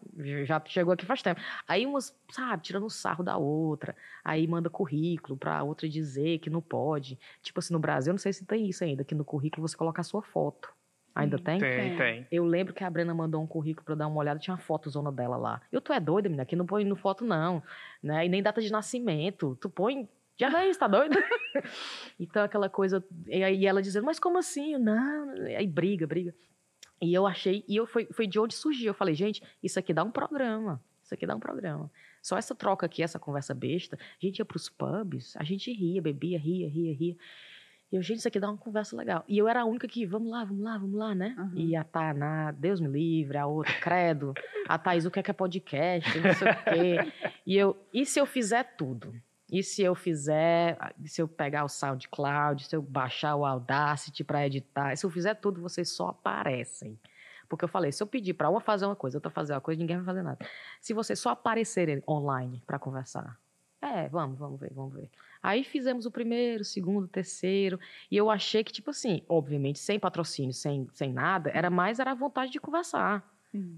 já chegou aqui faz tempo". Aí umas, sabe, tirando sarro da outra. Aí manda currículo pra outra dizer que não pode. Tipo assim, no Brasil, eu não sei se tem isso ainda, que no currículo você coloca a sua foto. Ainda Sim. tem? Tem, tem. Eu lembro que a Brena mandou um currículo pra eu dar uma olhada, tinha uma fotozona dela lá. Eu, tu é doida, menina, aqui não põe no foto não, né? E nem data de nascimento, tu põe... Já é isso, tá doido? (laughs) então, aquela coisa... E aí ela dizendo, mas como assim? Não, aí briga, briga. E eu achei, e eu foi, foi de onde surgiu. Eu falei, gente, isso aqui dá um programa. Isso aqui dá um programa. Só essa troca aqui, essa conversa besta, a gente ia pros pubs, a gente ria, bebia, ria, ria, ria. E eu, gente, isso aqui dá uma conversa legal. E eu era a única que, vamos lá, vamos lá, vamos lá, né? Uhum. E a Taná, Deus me livre, a outra, credo. A Thaís, o que é que é podcast, não sei o quê. E eu, e se eu fizer tudo? E se eu fizer, se eu pegar o SoundCloud, se eu baixar o Audacity para editar, se eu fizer tudo, vocês só aparecem. Porque eu falei, se eu pedir para uma fazer uma coisa, outra fazer uma coisa, ninguém vai fazer nada. Se vocês só aparecerem online para conversar, é, vamos, vamos ver, vamos ver. Aí fizemos o primeiro, o segundo, o terceiro, e eu achei que, tipo assim, obviamente, sem patrocínio, sem, sem nada, era mais era a vontade de conversar,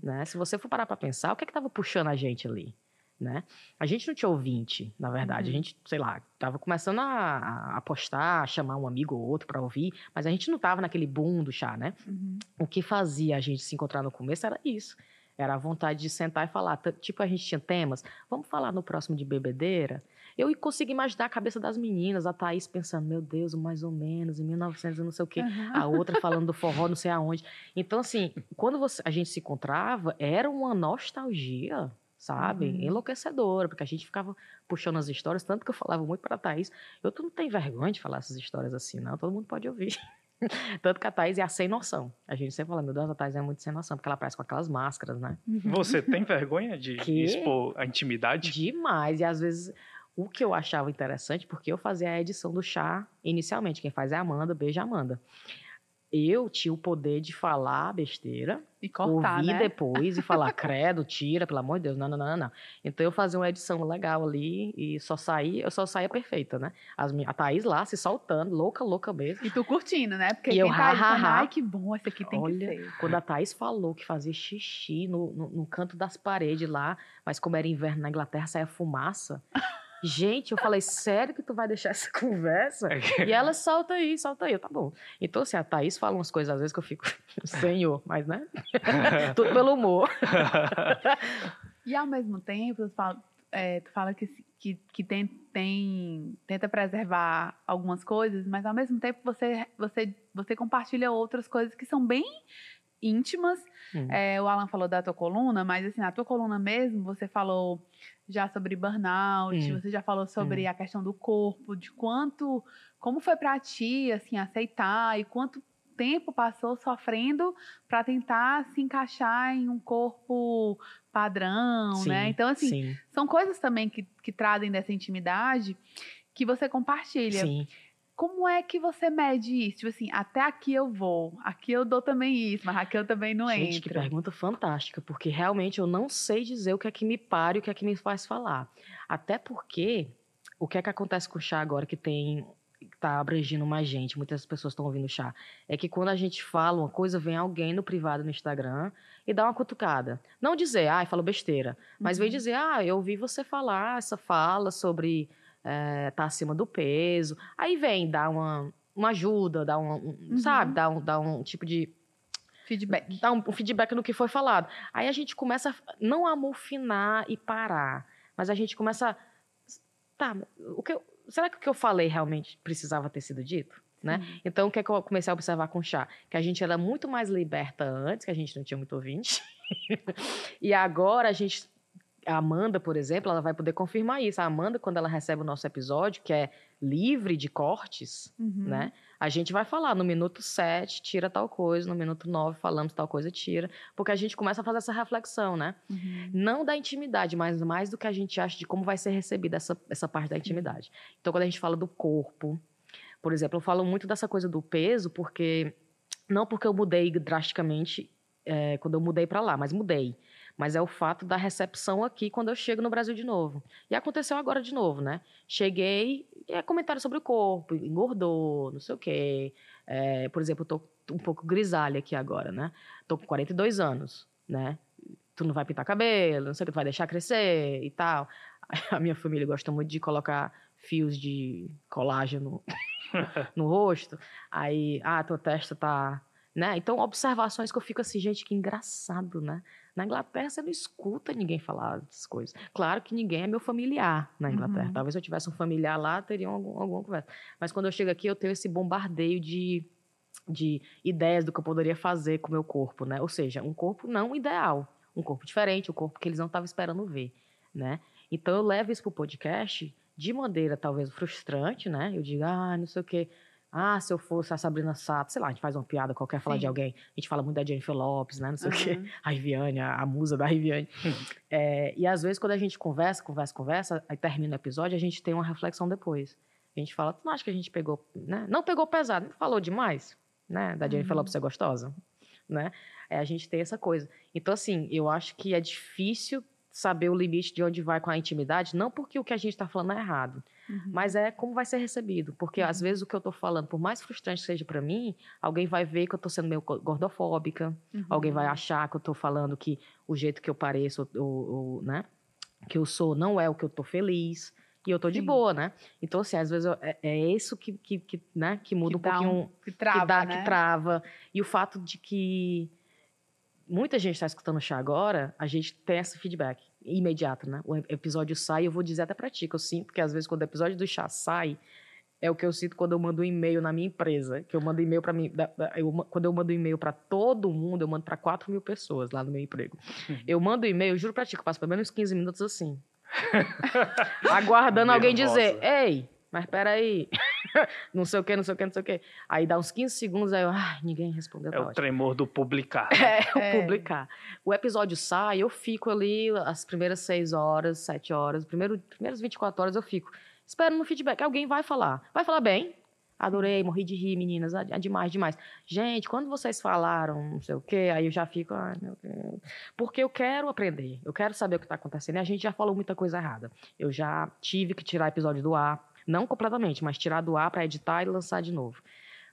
né? Se você for parar para pensar, o que é que tava puxando a gente ali, né? A gente não tinha ouvinte, na verdade. Uhum. A gente, sei lá, tava começando a, a postar, a chamar um amigo ou outro para ouvir, mas a gente não tava naquele boom do chá, né? Uhum. O que fazia a gente se encontrar no começo era isso. Era a vontade de sentar e falar. Tipo, a gente tinha temas. Vamos falar no próximo de bebedeira? Eu consegui imaginar a cabeça das meninas, a Thaís pensando, meu Deus, mais ou menos, em 1900 e não sei o quê. Uhum. A outra falando do forró, não sei (laughs) aonde. Então, assim, quando você- a gente se encontrava, era uma nostalgia, sabe? Uhum. Enlouquecedora, porque a gente ficava puxando as histórias, tanto que eu falava muito para a Thaís, eu tu não tem vergonha de falar essas histórias assim, não, todo mundo pode ouvir. (laughs) Tanto que a Thaís é a sem noção. A gente sempre fala, meu Deus, a Thaís é muito sem noção, porque ela aparece com aquelas máscaras, né? Você tem vergonha de Que? expor a intimidade? Demais. E às vezes, o que eu achava interessante, porque eu fazia a edição do chá inicialmente. Quem faz é a Amanda, beijo Amanda. Eu tinha o poder de falar besteira, E cortar, ouvir né? depois e falar, (laughs) credo, tira, pelo amor de Deus, não, não, não, não. Então eu fazia uma edição legal ali e só saía, eu só saía perfeita, né? As, mi- a Thaís lá se soltando, louca, louca mesmo. E tu curtindo, né? Porque E eu, tá ha, ha, falando, ai, que bom, esse aqui tem Olha, que ser. Quando a Thaís falou que fazia xixi no, no, no canto das paredes lá, mas como era inverno na Inglaterra, saia fumaça. Gente, eu falei, sério que tu vai deixar essa (laughs) conversa? E ela solta aí, solta aí, eu, tá bom. Então, assim, a Thaís fala umas coisas às vezes que eu fico, (laughs) senhor, mas né? (laughs) Tudo pelo humor. E ao mesmo tempo, tu fala, é, tu fala que, que, que tem, tem, tenta preservar algumas coisas, mas ao mesmo tempo você, você, você compartilha outras coisas que são bem íntimas. Hum. É, o Alan falou da tua coluna, mas assim, na tua coluna mesmo, você falou já sobre burnout, Hum. você já falou sobre a questão do corpo, de quanto, como foi pra ti, assim, aceitar e quanto tempo passou sofrendo para tentar se encaixar em um corpo padrão, Sim, né? Então, assim, sim, são coisas também que, que trazem dessa intimidade que você compartilha. sim. Como é que você mede isso? Tipo assim, até aqui eu vou, aqui eu dou também isso, mas aqui eu também não Gente, que entro. pergunta fantástica, porque realmente eu não sei dizer o que é que me para e o que é que me faz falar. Até porque o que é que acontece com o chá agora que tem tá abrangindo mais gente, muitas pessoas estão ouvindo o chá, é que quando a gente fala uma coisa, vem alguém no privado no Instagram e dá uma cutucada. Não dizer, ai, falou besteira, mas vem Uhum. dizer, ah, eu ouvi você falar essa fala sobre eh, tá acima do peso. Aí vem dar uma, uma ajuda, dar um, um- Uhum. sabe, dar um, dar um tipo de Feedback. dar um, um feedback no que foi falado. Aí a gente começa a não a amofinar e parar, mas a gente começa a, tá, o que eu- será que o que eu falei realmente precisava ter sido dito? Né? Uhum. Então, o que, é que eu comecei a observar com o chá? Que a gente era muito mais liberta antes, que a gente não tinha muito ouvinte. (laughs) e agora a gente. A Amanda, por exemplo, ela vai poder confirmar isso. A Amanda, quando ela recebe o nosso episódio, que é livre de cortes, Uhum. né? A gente vai falar no minuto 7, tira tal coisa, no minuto 9, falamos tal coisa, tira. Porque a gente começa a fazer essa reflexão, né? Uhum. Não da intimidade, mas mais do que a gente acha de como vai ser recebida essa, essa parte da intimidade. Então, quando a gente fala do corpo, por exemplo, eu falo muito dessa coisa do peso, porque. Não porque eu mudei drasticamente é, quando eu mudei para lá, mas mudei. Mas é o fato da recepção aqui quando eu chego no Brasil de novo. E aconteceu agora de novo, né? Cheguei e é comentário sobre o corpo, engordou, não sei o quê. É, por exemplo, eu tô um pouco grisalha aqui agora, né? Tô com 42 anos, né? Tu não vai pintar cabelo, não sei o que, tu vai deixar crescer e tal. (laughs) A minha família gosta muito de colocar fios de colágeno (laughs) no rosto. Aí, ah, tua testa tá. Né? Então, observações que eu fico assim, gente, que engraçado, né? Na Inglaterra você não escuta ninguém falar dessas coisas. Claro que ninguém é meu familiar na Inglaterra. Uhum. Talvez se eu tivesse um familiar lá, teriam algum, alguma conversa. Mas quando eu chego aqui, eu tenho esse bombardeio de, de ideias do que eu poderia fazer com o meu corpo, né? Ou seja, um corpo não ideal, um corpo diferente, um corpo que eles não estavam esperando ver, né? Então eu levo isso pro podcast de maneira talvez frustrante, né? Eu digo, ah, não sei o quê. Ah, se eu fosse a Sabrina Sato, sei lá, a gente faz uma piada qualquer, falar de alguém. A gente fala muito da Jennifer Lopes, né? Não sei o quê. Uhum. A Riviane, a, a musa da Riviane. (laughs) É, e às vezes, quando a gente conversa, conversa, conversa, aí termina o episódio, a gente tem uma reflexão depois. A gente fala, tu não acha que a gente pegou, né? Não pegou pesado, falou demais, né? Da Jennifer Uhum. Lopes ser gostosa, né? É, a gente tem essa coisa. Então, assim, eu acho que é difícil saber o limite de onde vai com a intimidade, não porque o que a gente está falando é errado, Uhum. mas é como vai ser recebido. Porque às vezes o que eu tô falando, por mais frustrante que seja para mim, alguém vai ver que eu tô sendo meio go- gordofóbica, Uhum. alguém vai achar que eu tô falando que o jeito que eu pareço, ou, ou, né, que eu sou, não é o que eu tô feliz. E eu tô de boa, né? Então, assim, às vezes eu- é, é isso que, que, que, né, que muda Que um dá um- pouquinho Que trava, que dá, né? que trava. E o fato de que muita gente está escutando o chá agora, a gente tem esse feedback imediato, né? O ep- episódio sai, eu vou dizer até pra ti, que eu sinto que às vezes quando o episódio do chá sai, é o que eu sinto quando eu mando um e-mail na minha empresa, que eu mando e-mail para mim, eu quando eu mando um e-mail para todo mundo, eu mando para 4 mil pessoas lá no meu emprego. Eu mando um e-mail, juro pra ti, que eu passo pelo menos 15 minutos assim, (laughs) aguardando alguém dizer, Nervosa. ei, mas peraí, (laughs) não sei o que, não sei o que, não sei o que. Aí dá uns 15 segundos, aí eu, ai, ninguém respondeu, É tá o ótimo. tremor do publicar. (laughs) É, o É. publicar. O episódio sai, eu fico ali as primeiras seis horas, sete horas, primeiro, primeiras 24 horas eu fico esperando no feedback. Alguém vai falar. Vai falar bem. Adorei, morri de rir, meninas. É é demais, demais. Gente, quando vocês falaram não sei o quê, aí eu já fico, ai meu Deus. Porque eu quero aprender, eu quero saber o que está acontecendo. E a gente já falou muita coisa errada. Eu já tive que tirar episódio do ar, não completamente, mas tirar do ar para editar e lançar de novo.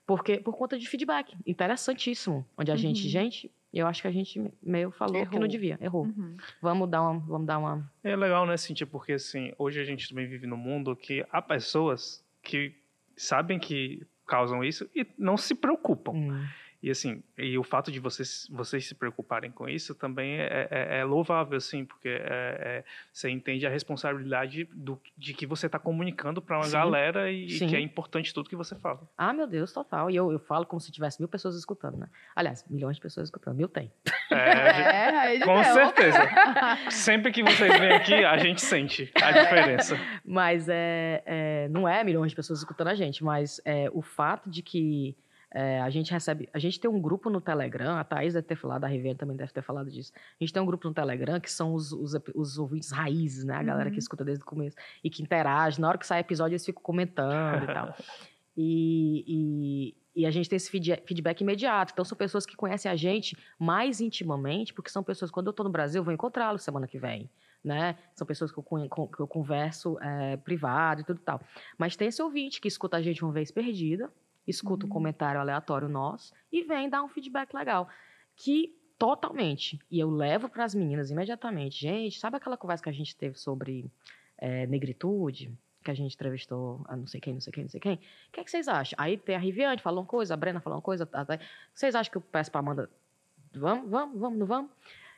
Porque por conta de feedback. Interessantíssimo. Onde a gente, Uhum. gente, eu acho que a gente meio falou que não Errou. devia, errou. Uhum. Vamos dar uma, vamos dar uma. É legal, né, Cintia? Porque, assim, hoje a gente também vive num mundo que há pessoas que sabem que causam isso e não se preocupam. Hum, E, assim, e o fato de vocês, vocês se preocuparem com isso também é, é- é louvável, assim, porque é- é- você entende a responsabilidade do, de que você está comunicando para uma Sim. galera e, Sim. que é importante tudo que você fala. Ah, meu Deus, total. E eu, eu falo como se tivesse mil pessoas escutando, né? Aliás, milhões de pessoas escutando. Mil tem. É, (laughs) É, com mel. certeza. (laughs) Sempre que vocês vêm aqui, a gente sente a diferença. Mas é, é, não é milhões de pessoas escutando a gente, mas é, o fato de que é, a gente recebe. A gente tem um grupo no Telegram, a Thaís deve ter falado, a Riviane também deve ter falado disso. A gente tem um grupo no Telegram que são os, os, os ouvintes raízes, né? A galera que Uhum. escuta desde o começo e que interage. Na hora que sai episódio, eles ficam comentando e tal. (laughs) E, e, e a gente tem esse feed- feedback imediato. Então, são pessoas que conhecem a gente mais intimamente, porque são pessoas, quando eu estou no Brasil, eu vou encontrá-los semana que vem. Né? São pessoas que eu, que eu converso é, privado e tudo tal. Mas tem esse ouvinte que escuta a gente uma vez perdida, escuta um Uhum. comentário aleatório nosso e vem dar um feedback legal. Que totalmente. E eu levo para as meninas imediatamente. Gente, sabe aquela conversa que a gente teve sobre é, negritude? Que a gente entrevistou a não sei quem, não sei quem, não sei quem. O que, é que vocês acham? Aí tem a Riviane falou uma coisa, a Brena falou uma coisa. a- a- Vocês acham que eu peço pra Amanda? Vamos, vamos, vamos, não vamos?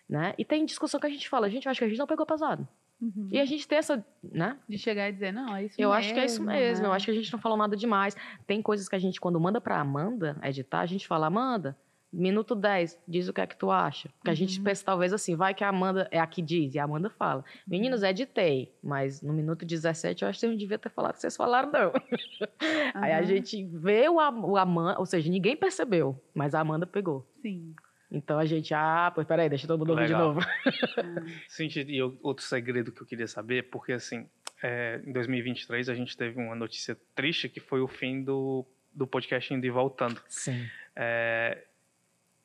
Né? E tem discussão que a gente fala, gente, eu acho que a gente não pegou pesado. Uhum. E a gente tem essa, né? De chegar e dizer, não, é isso Eu mesmo. acho que é isso mesmo. né? Eu acho que a gente não falou nada demais. Tem coisas que a gente, quando manda pra Amanda editar, a gente fala, Amanda, minuto 10, diz o que é que tu acha. Porque a gente Uhum. pensa, talvez assim, vai que a Amanda é a que diz, e a Amanda fala. Meninos, Uhum. editei, mas no minuto 17 eu acho que eu não devia ter falado que vocês falaram, não. (laughs) Aí a gente vê o, o Amanda, ou seja, ninguém percebeu, mas a Amanda pegou. Sim. Então a gente, ah, pois peraí, deixa todo mundo ouvir de novo. Ah, (laughs) Sim, e eu- outro segredo que eu queria saber, porque assim, é, em 2023 a gente teve uma notícia triste que foi o fim do, do podcast Indo e Voltando. Sim. É,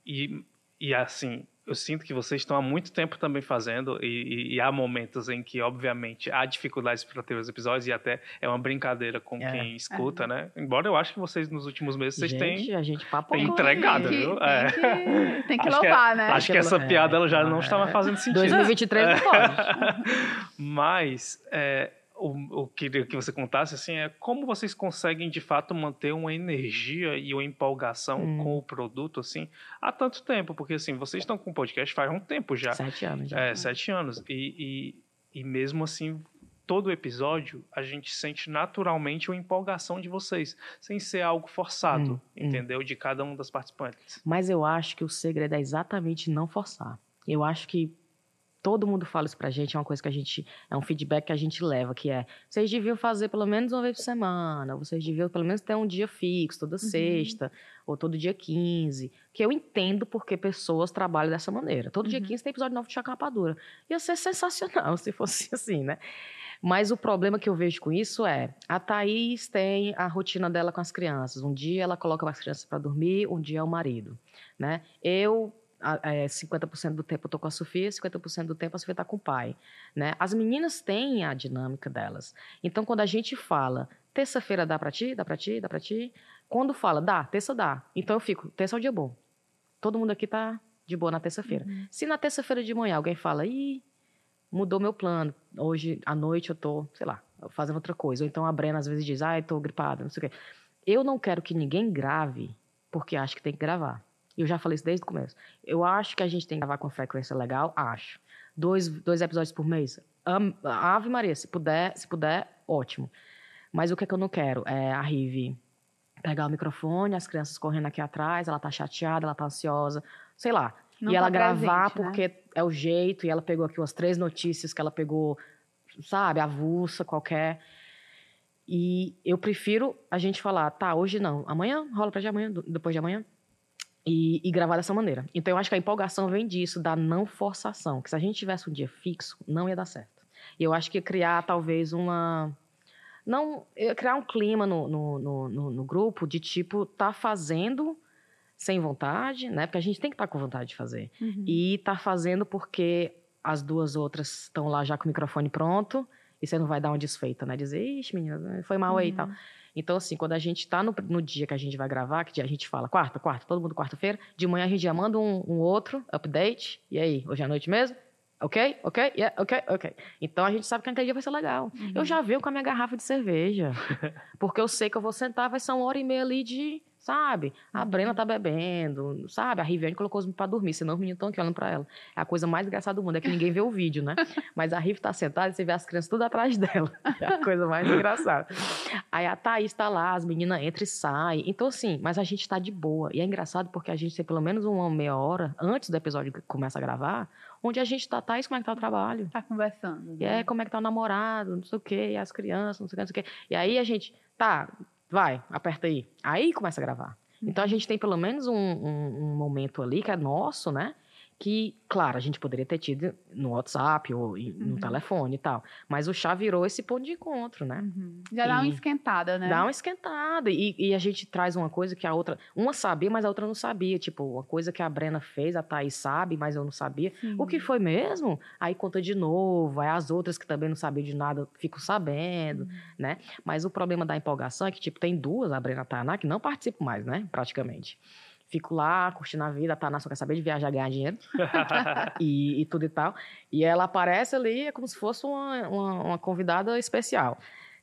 e, e assim, eu sinto que vocês estão há muito tempo também fazendo, e, e- e há momentos em que, obviamente, há dificuldades para ter os episódios, e até é uma brincadeira com É. quem escuta, né? Embora eu acho que vocês, nos últimos meses, vocês gente, têm. a gente papo tem com entregado, tem viu? Tem É. que, tem que Acho que é- louvar, né? Acho que essa É, piada ela já não é. está mais fazendo sentido. 2023 não (laughs) pode. Mas é, o, o que eu queria que você contasse assim é como vocês conseguem de fato manter uma energia e uma empolgação Hum. com o produto assim há tanto tempo, porque assim vocês estão com o podcast faz um tempo já, Sete anos já. é, sete anos e, e, e mesmo assim todo episódio a gente sente naturalmente uma empolgação de vocês, sem ser algo forçado, Hum, hum. entendeu? De cada um das participantes. Mas eu acho que o segredo é exatamente não forçar. Eu acho que todo mundo fala isso pra gente, é uma coisa que a gente. É um feedback que a gente leva, que é. Vocês deviam fazer pelo menos uma vez por semana, vocês deviam pelo menos ter um dia fixo, toda sexta, ou todo dia 15. Que eu entendo porque pessoas trabalham dessa maneira. Todo dia Uhum. 15 tem episódio novo de Chacapadura. Ia ser sensacional (laughs) se fosse assim, né? Mas o problema que eu vejo com isso é, a Thaís tem a rotina dela com as crianças. Um dia ela coloca as crianças para dormir, um dia é o marido, né? Eu, é, 50% do tempo eu tô com a Sofia, 50% do tempo a Sofia tá com o pai, né? As meninas têm a dinâmica delas. Então, quando a gente fala, terça-feira dá para ti, dá para ti, dá para ti, quando fala, dá, terça dá. Então eu fico, terça é um dia bom. Todo mundo aqui tá de boa na terça-feira. Uhum. Se na terça-feira de manhã alguém fala, ih, mudou meu plano, hoje à noite eu tô, sei lá, fazendo outra coisa. Ou então a Brena às vezes diz, ai, tô gripada, não sei o quê. Eu não quero que ninguém grave porque acha que tem que gravar. Eu já falei isso desde o começo. Eu acho que a gente tem que gravar com frequência legal, acho. Dois, dois episódios por mês. Am- Ave Maria, se puder, se puder, ótimo. Mas o que é que eu não quero? É a Rive pegar o microfone, as crianças correndo aqui atrás, ela tá chateada, ela tá ansiosa, sei lá. Não e tá ela gravar presente, né? porque é o jeito, e ela pegou aqui umas três notícias que ela pegou, sabe, avulsa, qualquer. E eu prefiro a gente falar, tá, hoje não, amanhã rola pra de amanhã, depois de amanhã. E, e gravar dessa maneira. Então eu acho que a empolgação vem disso, da não forçação. Que se a gente tivesse um dia fixo, não ia dar certo. E eu acho que ia criar talvez uma. Não, ia criar um clima no, no, no, no- grupo de tipo, tá fazendo sem vontade, né? Porque a gente tem que estar com vontade de fazer. Uhum. E tá fazendo porque as duas outras estão lá já com o microfone pronto. E você não vai dar uma desfeita, né? Dizer, ixi, menina, foi mal aí e tal. Então, assim, quando a gente tá no, no dia que a gente vai gravar, que dia a gente fala quarta, quarta, todo mundo quarta-feira, de manhã a gente já manda um, um outro update. E aí, hoje à noite mesmo? Ok? Ok? Yeah, ok? Ok. Então a gente sabe que aquele dia vai ser legal. Uhum. Eu já venho com a minha garrafa de cerveja. (laughs) porque eu sei que eu vou sentar, vai ser uma hora e meia ali de. Sabe? A Brena tá bebendo, sabe? A Riviane colocou os meninos pra dormir, senão os meninos estão aqui olhando pra ela. É a coisa mais engraçada do mundo, é que ninguém vê o vídeo, né? (laughs) Mas a Riv tá sentada e você vê as crianças tudo atrás dela. É a coisa mais engraçada. Aí a Thaís tá lá, as meninas entram e saem. Então, assim, mas a gente tá de boa. E é engraçado porque a gente tem pelo menos uma meia hora antes do episódio que começa a gravar, onde a gente tá, Thaís, como é que tá o trabalho? Tá conversando. E é, como é que tá o namorado, não sei o quê, e as crianças, não sei o quê, não sei o quê. E aí a gente, tá, vai, aperta aí. Aí começa a gravar. Então a gente tem pelo menos um, um- um momento ali que é nosso, né? Que, claro, a gente poderia ter tido no WhatsApp ou no Uhum. telefone e tal. Mas o chá virou esse ponto de encontro, né? Uhum. Já dá uma E- esquentada, né? Dá uma esquentada. E, e a gente traz uma coisa que a outra. Uma sabia, mas a outra não sabia. Tipo, uma coisa que a Brena fez, a Thaís sabe, mas eu não sabia. Sim. O que foi mesmo? Aí conta de novo, aí as outras que também não sabiam de nada ficam sabendo, né? Mas o problema da empolgação é que, tipo, tem duas, a Brena e a Tainá, que não participam mais, né? Praticamente. Fico lá, curtindo a vida, a Tainá só quer saber de viajar, ganhar dinheiro (laughs) e, e tudo e tal. E ela aparece ali, é como se fosse uma, uma, uma convidada especial.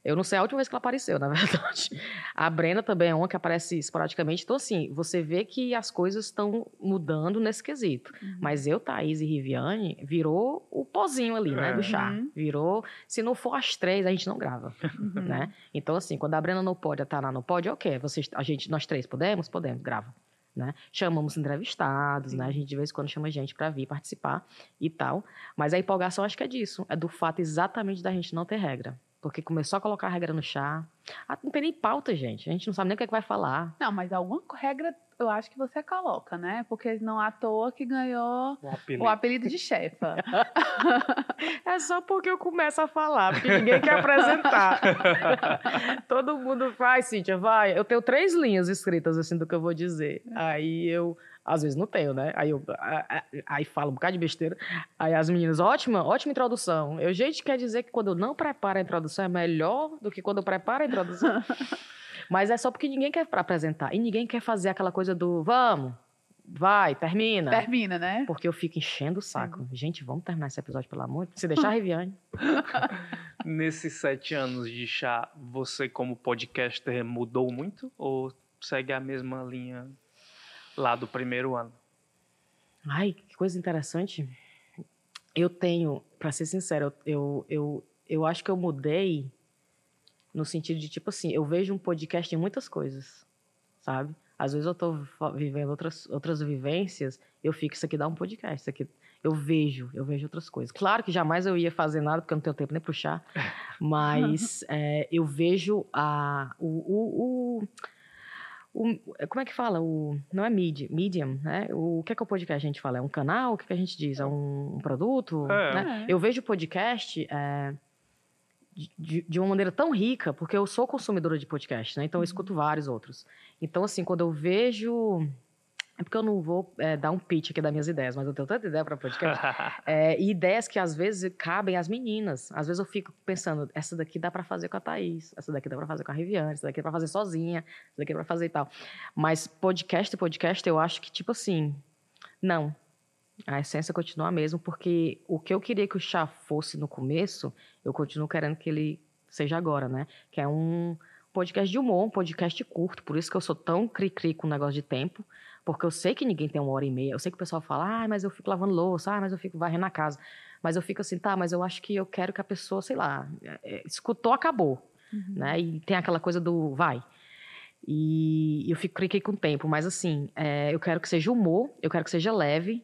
Eu não sei a última vez que ela apareceu, na (laughs) verdade. A Brenda também é uma que aparece esporadicamente. Então, assim, você vê que as coisas estão mudando nesse quesito. Uhum. Mas eu, Thaís e Riviane, virou o pozinho ali, né, É. do chá. Uhum. Virou, se não for às três, a gente não grava, Uhum. né? Então, assim, quando a Brenda não pode, a Taná não pode, ok. Vocês, a gente, nós três podemos? Podemos, grava. Né? Chamamos entrevistados, né? A gente de vez em quando chama gente para vir participar e tal. Mas a empolgação acho que é disso. É do fato exatamente da gente não ter regra. Porque começou a colocar regra no chá. Ah, não tem nem pauta, gente. A gente não sabe nem o que, é que vai falar. Não, mas alguma regra eu acho que você coloca, né? Porque não à toa que ganhou O apelido. o apelido de chefa. (laughs) É só porque eu começo a falar, porque ninguém quer apresentar. (laughs) Todo mundo faz, Cíntia, vai. Eu tenho três linhas escritas assim do que eu vou dizer. Aí eu, às vezes não tenho, né? Aí eu aí falo um bocado de besteira. Aí as meninas, ótima, ótima introdução. Eu, gente, quer dizer que quando eu não preparo a introdução é melhor do que quando eu preparo a introdução. (laughs) Mas é só porque ninguém quer apresentar. E ninguém quer fazer aquela coisa do vamos, vai, termina. Termina, né? Porque eu fico enchendo o saco. Gente, vamos terminar esse episódio, pelo amor de Deus. Se deixar Riviane. (laughs) Nesses sete anos de chá, você como podcaster mudou muito? Ou segue a mesma linha lá do primeiro ano? Ai, que coisa interessante. Eu tenho, pra ser sincero, eu, eu, eu, eu acho que eu mudei no sentido de, tipo assim, eu vejo um podcast em muitas coisas, sabe? Às vezes eu tô vivendo outras, outras vivências, eu fico, isso aqui dá um podcast, isso aqui... Eu vejo, eu vejo outras coisas. Claro que jamais eu ia fazer nada, porque eu não tenho tempo nem pro chá, (laughs) mas (laughs) é, eu vejo a, o, o, o, o- Como é que fala? O, não é midi, medium, né? O que é que o podcast a gente fala? É um canal? O que, é que a gente diz? É um, um produto? É. né? É. Eu vejo o podcast é, de- de, uma maneira tão rica, porque eu sou consumidora de podcast, né? Então eu escuto vários outros. Então, assim, quando eu vejo. É porque eu não vou é, dar um pitch aqui das minhas ideias, mas eu tenho tanta ideia para podcast. (laughs) É, e ideias que às vezes cabem às meninas. Às vezes eu fico pensando, essa daqui dá pra fazer com a Thaís, essa daqui dá pra fazer com a Riviane, essa daqui dá pra fazer sozinha, essa daqui dá pra fazer e tal. Mas podcast, podcast, eu acho que, tipo assim, não. A essência continua a mesma, porque o que eu queria que o chá fosse no começo, eu continuo querendo que ele seja agora, né? Que é um podcast de humor, um podcast curto, por isso que eu sou tão cri-cri com o negócio de tempo, porque eu sei que ninguém tem uma hora e meia. Eu sei que o pessoal fala, ah, mas eu fico lavando louça, ah, mas eu fico varrendo a casa. Mas eu fico assim, tá, mas eu acho que eu quero que a pessoa, sei lá, é, é, escutou, acabou, Uhum. né? E tem aquela coisa do vai. E eu fico cri com o tempo, mas assim, é, eu quero que seja humor, eu quero que seja leve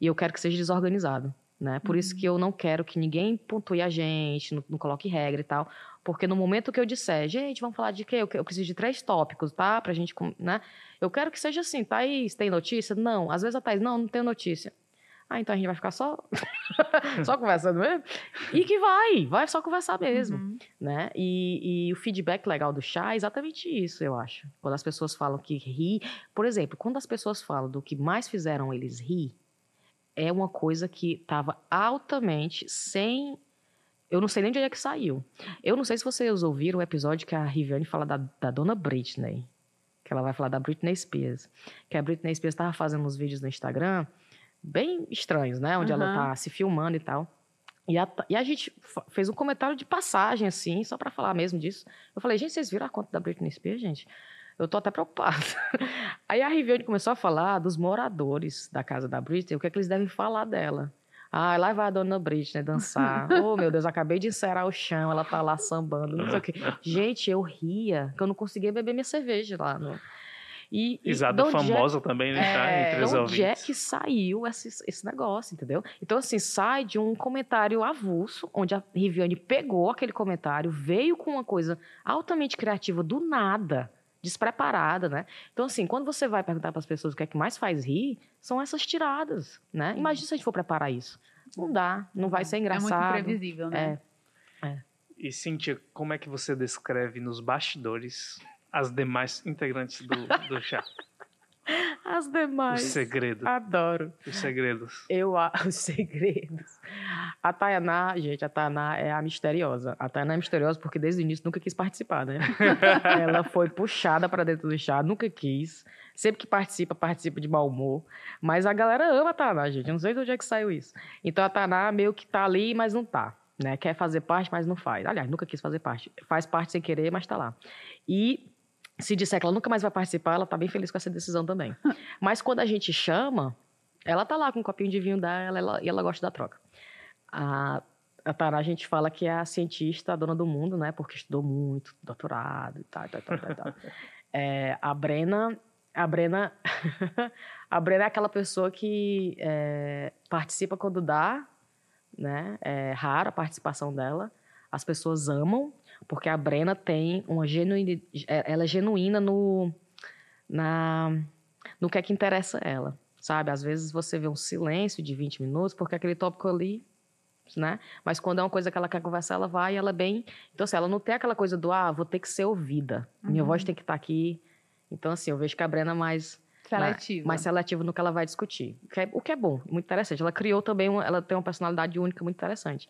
e eu quero que seja desorganizado, né? Por isso Uhum. que eu não quero que ninguém pontue a gente, não, não coloque regra e tal, porque no momento que eu disser, gente, vamos falar de quê? Eu, eu preciso de três tópicos, tá? Pra gente, né? Eu quero que seja assim, Thaís, tem notícia? Não. Às vezes a Thaís, não, não tenho notícia. Ah, então a gente vai ficar só, (laughs) só conversando mesmo? E que vai, vai só conversar mesmo Uhum. né? E, e o feedback legal do chá é exatamente isso, eu acho. Quando as pessoas falam que ri, por exemplo, quando as pessoas falam do que mais fizeram eles rir, é uma coisa que estava altamente sem. Eu não sei nem de onde é que saiu. Eu não sei se vocês ouviram o episódio que a Riviane fala da, da dona Britney. Que ela vai falar da Britney Spears. Que a Britney Spears estava fazendo uns vídeos no Instagram bem estranhos, né? Onde ela Aham. tá se filmando e tal. E a, e a gente fez um comentário de passagem, assim, só pra falar mesmo disso. Eu falei, gente, vocês viram a conta da Britney Spears, gente? Eu tô até preocupada. (laughs) Aí a Riviane começou a falar dos moradores da casa da Britney, o que é que eles devem falar dela. Ah, lá vai a dona Britney dançar. (laughs) oh, meu Deus, acabei de encerar o chão, ela tá lá sambando, não sei o quê. Gente, eu ria, que eu não conseguia beber minha cerveja lá. No... E, e Risada de onde é- famosa também, né? É, entre os de onde é que saiu esse, esse negócio, entendeu? Então, assim, sai de um comentário avulso, onde a Riviane pegou aquele comentário, veio com uma coisa altamente criativa do nada, despreparada, né? Então, assim, quando você vai perguntar para as pessoas o que é que mais faz rir, são essas tiradas, né? Imagina se a gente for preparar isso. Não dá, não vai ser É engraçado. muito imprevisível, né? E Cíntia, como é que você descreve nos bastidores as demais integrantes do, do chá? (laughs) As Os demais. segredos. Adoro. Os segredos. Eu a- (laughs) os segredos. A Tayaná, gente, a Tayaná é a misteriosa. A Tayaná é misteriosa porque desde o início nunca quis participar, né? (laughs) Ela foi puxada para dentro do chá, nunca quis. Sempre que participa, participa de mau humor. Mas a galera ama a Tayaná, gente. Eu não sei de onde é que saiu isso. Então a Tayaná meio que tá ali, mas não tá. né? Quer fazer parte, mas não faz. Aliás, nunca quis fazer parte. Faz parte sem querer, mas está lá. E se disser que ela nunca mais vai participar, ela está bem feliz com essa decisão também. (laughs) mas quando a gente chama, ela tá lá com um copinho de vinho dela ela, e ela gosta da troca. A, a Tara, a gente fala que é a cientista, a dona do mundo, né? Porque estudou muito, doutorado e tal, tal, tal, tal. tal. (laughs) É, a Brena, a Brena, (laughs) a Brena é aquela pessoa que é, participa quando dá, né? É rara a participação dela. As pessoas amam, porque a Brena tem uma genuína, é, ela é genuína no, na, no que é que interessa ela, sabe? Às vezes você vê um silêncio de 20 minutos, porque aquele tópico ali né? Mas quando é uma coisa que ela quer conversar, ela vai e ela é bem. Então, assim, ela não tem aquela coisa do, ah, vou ter que ser ouvida. Minha voz uhum. tem que estar tá aqui. Então, assim, eu vejo que a Brena é mais. Seletiva. Mais seletiva no que ela vai discutir. O que é, o que é bom, muito interessante. Ela criou também, uma, ela tem uma personalidade única muito interessante.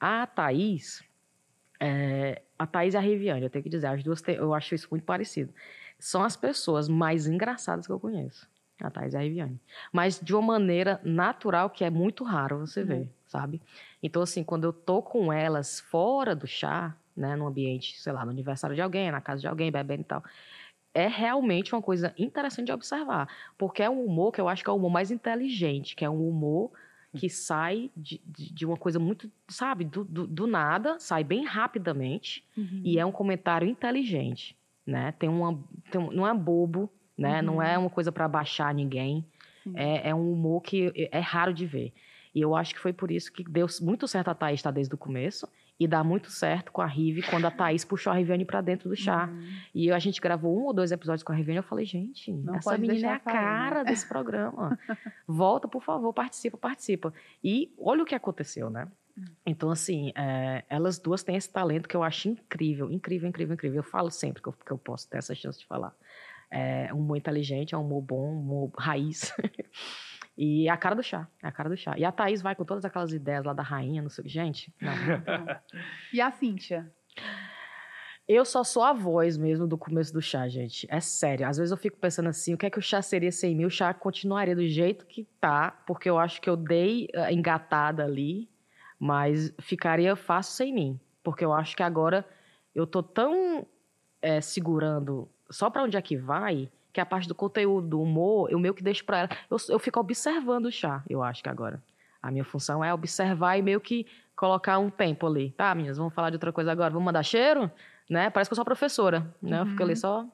A Thaís, é, a Thaís e a Riviane, eu tenho que dizer, as duas, eu acho isso muito parecido. São as pessoas mais engraçadas que eu conheço. A Thaís e a Riviane. Mas de uma maneira natural, que é muito raro você ver, uhum. sabe? Então, assim, quando eu tô com elas fora do chá, né, no ambiente, sei lá, no aniversário de alguém, na casa de alguém, bebendo e tal, é realmente uma coisa interessante de observar. Porque é um humor que eu acho que é o humor mais inteligente, que é um humor que sai de, de, de uma coisa muito, sabe, do, do, do, nada, sai bem rapidamente, uhum. e é um comentário inteligente, né? Tem uma, tem, não é bobo, né? Uhum. Não é uma coisa para baixar ninguém. É, é, um humor que é raro de ver. E eu acho que foi por isso que deu muito certo a Thaís estar desde o começo. E dá muito certo com a Rive quando a Thaís puxou a Riviane para dentro do chá. Uhum. E a gente gravou um ou dois episódios com a Riviane. Eu falei, gente, Não essa menina é a cara desse programa. (laughs) Volta, por favor, participa, participa. E olha o que aconteceu, né? Hum. Então, assim, é, elas duas têm esse talento que eu acho incrível, incrível, incrível, incrível. Eu falo sempre que eu, que eu posso ter essa chance de falar. É um humor inteligente, é um humor bom, um humor raiz. (laughs) e é a cara do chá, é a cara do chá. E a Thaís vai com todas aquelas ideias lá da rainha, não sei Gente, não. não. (laughs) e a Cíntia? Eu só sou a voz mesmo do começo do chá, gente. É sério. Às vezes eu fico pensando assim, o que é que o chá seria sem mim? O chá continuaria do jeito que tá, porque eu acho que eu dei uh, engatada ali, mas ficaria fácil sem mim. Porque eu acho que agora eu tô tão é, segurando só para onde é que vai, que a parte do conteúdo, do humor, eu meio que deixo para ela. Eu, eu fico observando o chá, eu acho que agora. A minha função é observar e meio que colocar um tempo ali. Tá, meninas, vamos falar de outra coisa agora. Vamos mandar cheiro? Né? Parece que eu sou professora, né? Uhum. Eu fico ali uhum. só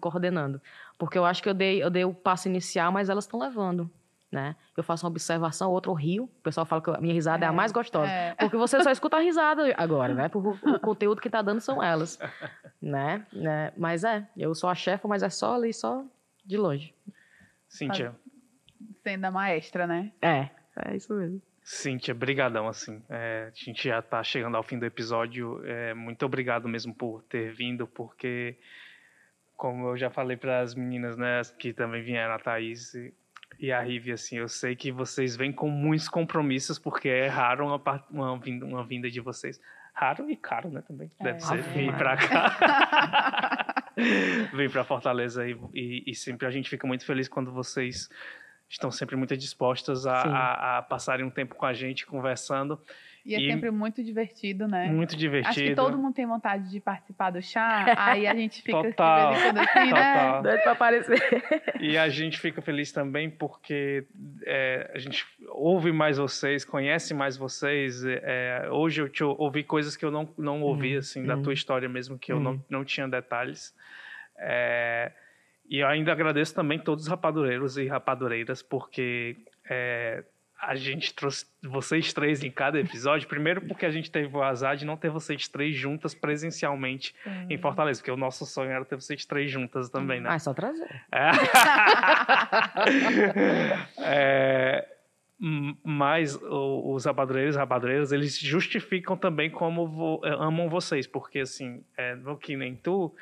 coordenando. Porque eu acho que eu dei, eu dei o passo inicial, mas elas estão levando né? Eu faço uma observação, outro rio. O pessoal fala que a minha risada é, é a mais gostosa. É. Porque você só (laughs) escuta a risada agora, né? Porque o, o conteúdo que tá dando são elas, né? né? Mas é, eu sou a chefa, mas é só ali, só de longe. Cíntia. Sendo a maestra, né? É, é isso mesmo. Cíntia, brigadão, assim. É, a gente já tá chegando ao fim do episódio. É, muito obrigado mesmo por ter vindo, porque como eu já falei para as meninas, né, que também vieram, a Thaís, e a Rive, assim, eu sei que vocês vêm com muitos compromissos, porque é raro uma, uma, vinda, uma vinda de vocês. Raro e caro, né, também. É. Deve ser vir para cá. (laughs) vir para Fortaleza e, e, e, sempre a gente fica muito feliz quando vocês estão sempre muito dispostas a, a, a passarem um tempo com a gente, conversando. E é e sempre muito divertido, né? Muito divertido. Acho que todo mundo tem vontade de participar do chá, aí a gente fica total, assim, assim né? Doido pra aparecer. E a gente fica feliz também porque é, a gente ouve mais vocês, conhece mais vocês. É, hoje eu te ouvi coisas que eu não, não ouvi, uhum. assim, da tua uhum. história mesmo, que eu não, uhum. não tinha detalhes. É, e eu ainda agradeço também todos os rapadureiros e rapadureiras, porque é, a gente trouxe vocês três em cada episódio. Primeiro, porque a gente teve o azar de não ter vocês três juntas presencialmente uhum. em Fortaleza, porque o nosso sonho era ter vocês três juntas também, né? Ah, é só trazer. É. (laughs) é, mas os rabadureiros e eles justificam também como vo, amam vocês, porque assim, é, no que nem tu,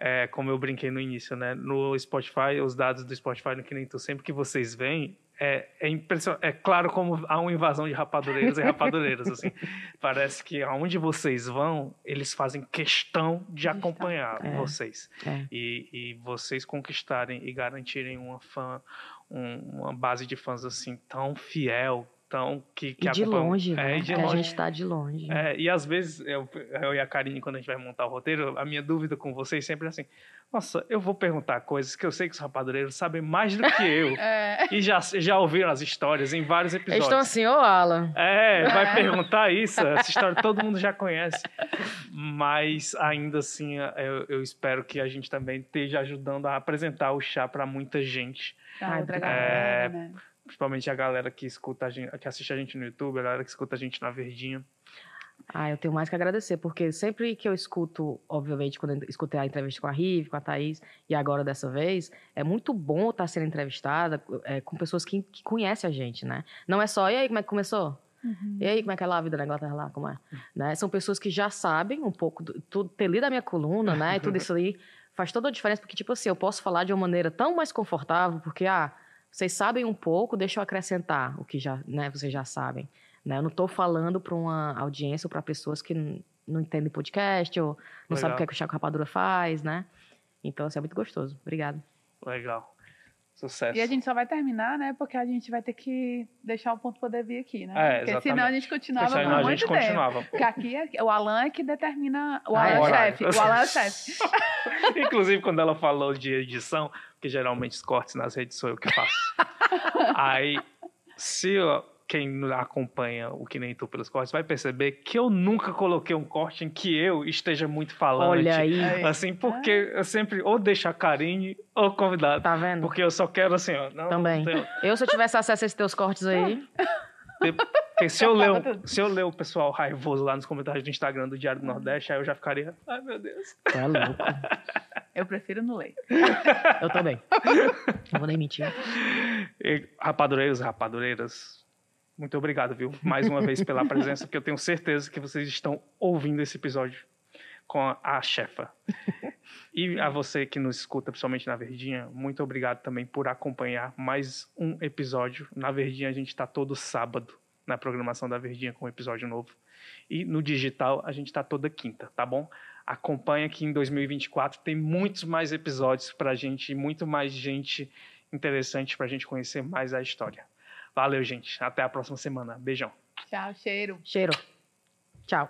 é, como eu brinquei no início, né? No Spotify, os dados do Spotify no que nem tu, sempre que vocês vêm, é, é impressionante. É claro como há uma invasão de rapadureiros e rapadureiras, assim. (laughs) Parece que aonde vocês vão, eles fazem questão de acompanhar é. vocês. É. E, e vocês conquistarem e garantirem uma fã, um, uma base de fãs assim tão fiel, Então, que, que E de longe, É, né? e de Porque a longe. gente tá de longe. É, e às vezes, eu, eu e a Karine, quando a gente vai montar o roteiro, a minha dúvida com vocês sempre é assim: nossa, eu vou perguntar coisas que eu sei que os rapadureiros sabem mais do que eu. (laughs) É. e já, já ouviram as histórias em vários Eles episódios. estão assim, ô Alan. É, vai perguntar isso. Essa história todo mundo já conhece. Mas ainda assim, eu, eu espero que a gente também esteja ajudando a apresentar o chá para muita gente. Pra Ai, outra obrigada. galera, né? Principalmente a galera que escuta a gente, que assiste a gente no YouTube, a galera que escuta a gente na Verdinha. Ah, eu tenho mais que agradecer, porque sempre que eu escuto, obviamente, quando eu escutei a entrevista com a Rive, com a Thaís, e agora dessa vez, é muito bom estar sendo entrevistada é, com pessoas que, que conhecem a gente, né? Não é só, e aí, como é que começou? Uhum. E aí, como é que é lá a vida na Inglaterra lá? Como é? Né? São pessoas que já sabem um pouco, do, tudo, ter lido a minha coluna, né? E tudo isso aí faz toda a diferença, porque, tipo assim, eu posso falar de uma maneira tão mais confortável, porque, ah, vocês sabem um pouco, deixa eu acrescentar o que já, né, vocês já sabem. Né? Eu não estou falando para uma audiência ou para pessoas que não entendem podcast ou não sabem Legal. o que, é que o Chaco Rapadura faz, né? Então, isso é muito gostoso. Obrigada. Legal. Sucesso. E a gente só vai terminar, né? Porque a gente vai ter que deixar o ponto poder vir aqui, né? É, Porque senão a gente continuava Senão por a muito gente tempo. continuava. Porque aqui é- o Alan é que determina. O Ah, Alan é? é o chefe. O Alan é o chefe. (laughs) (laughs) Inclusive, quando ela falou de edição, porque geralmente os cortes nas redes sou eu que faço. (laughs) Aí, se ó, quem acompanha o Que Nem Tu pelos cortes vai perceber que eu nunca coloquei um corte em que eu esteja muito falante. Olha aí, Aí. Assim, porque eu sempre ou deixo a Karine ou o convidado. tá vendo? Porque eu só quero assim, ó. Não, Também. não tenho- Eu, se eu tivesse acesso a esses teus cortes aí, porque se eu, ler, se eu ler o pessoal raivoso lá nos comentários do Instagram do Diário do Nordeste, aí eu já ficaria. Ai, meu Deus. tu é louco. (laughs) Eu prefiro no leite. Eu também. Não vou nem mentir. E, rapadureiros e rapadureiras, muito obrigado, viu? Mais uma vez pela presença, porque eu tenho certeza que vocês estão ouvindo esse episódio com a, a chefa. E a você que nos escuta, principalmente na Verdinha, muito obrigado também por acompanhar mais um episódio. Na Verdinha a gente está todo sábado na programação da Verdinha com um episódio novo. E no digital a gente está toda quinta, tá bom? Acompanha que em 2024 tem muitos mais episódios pra gente, e muito mais gente interessante pra gente conhecer mais a história. Valeu, gente. Até a próxima semana. Beijão. Tchau, cheiro. Cheiro. Tchau.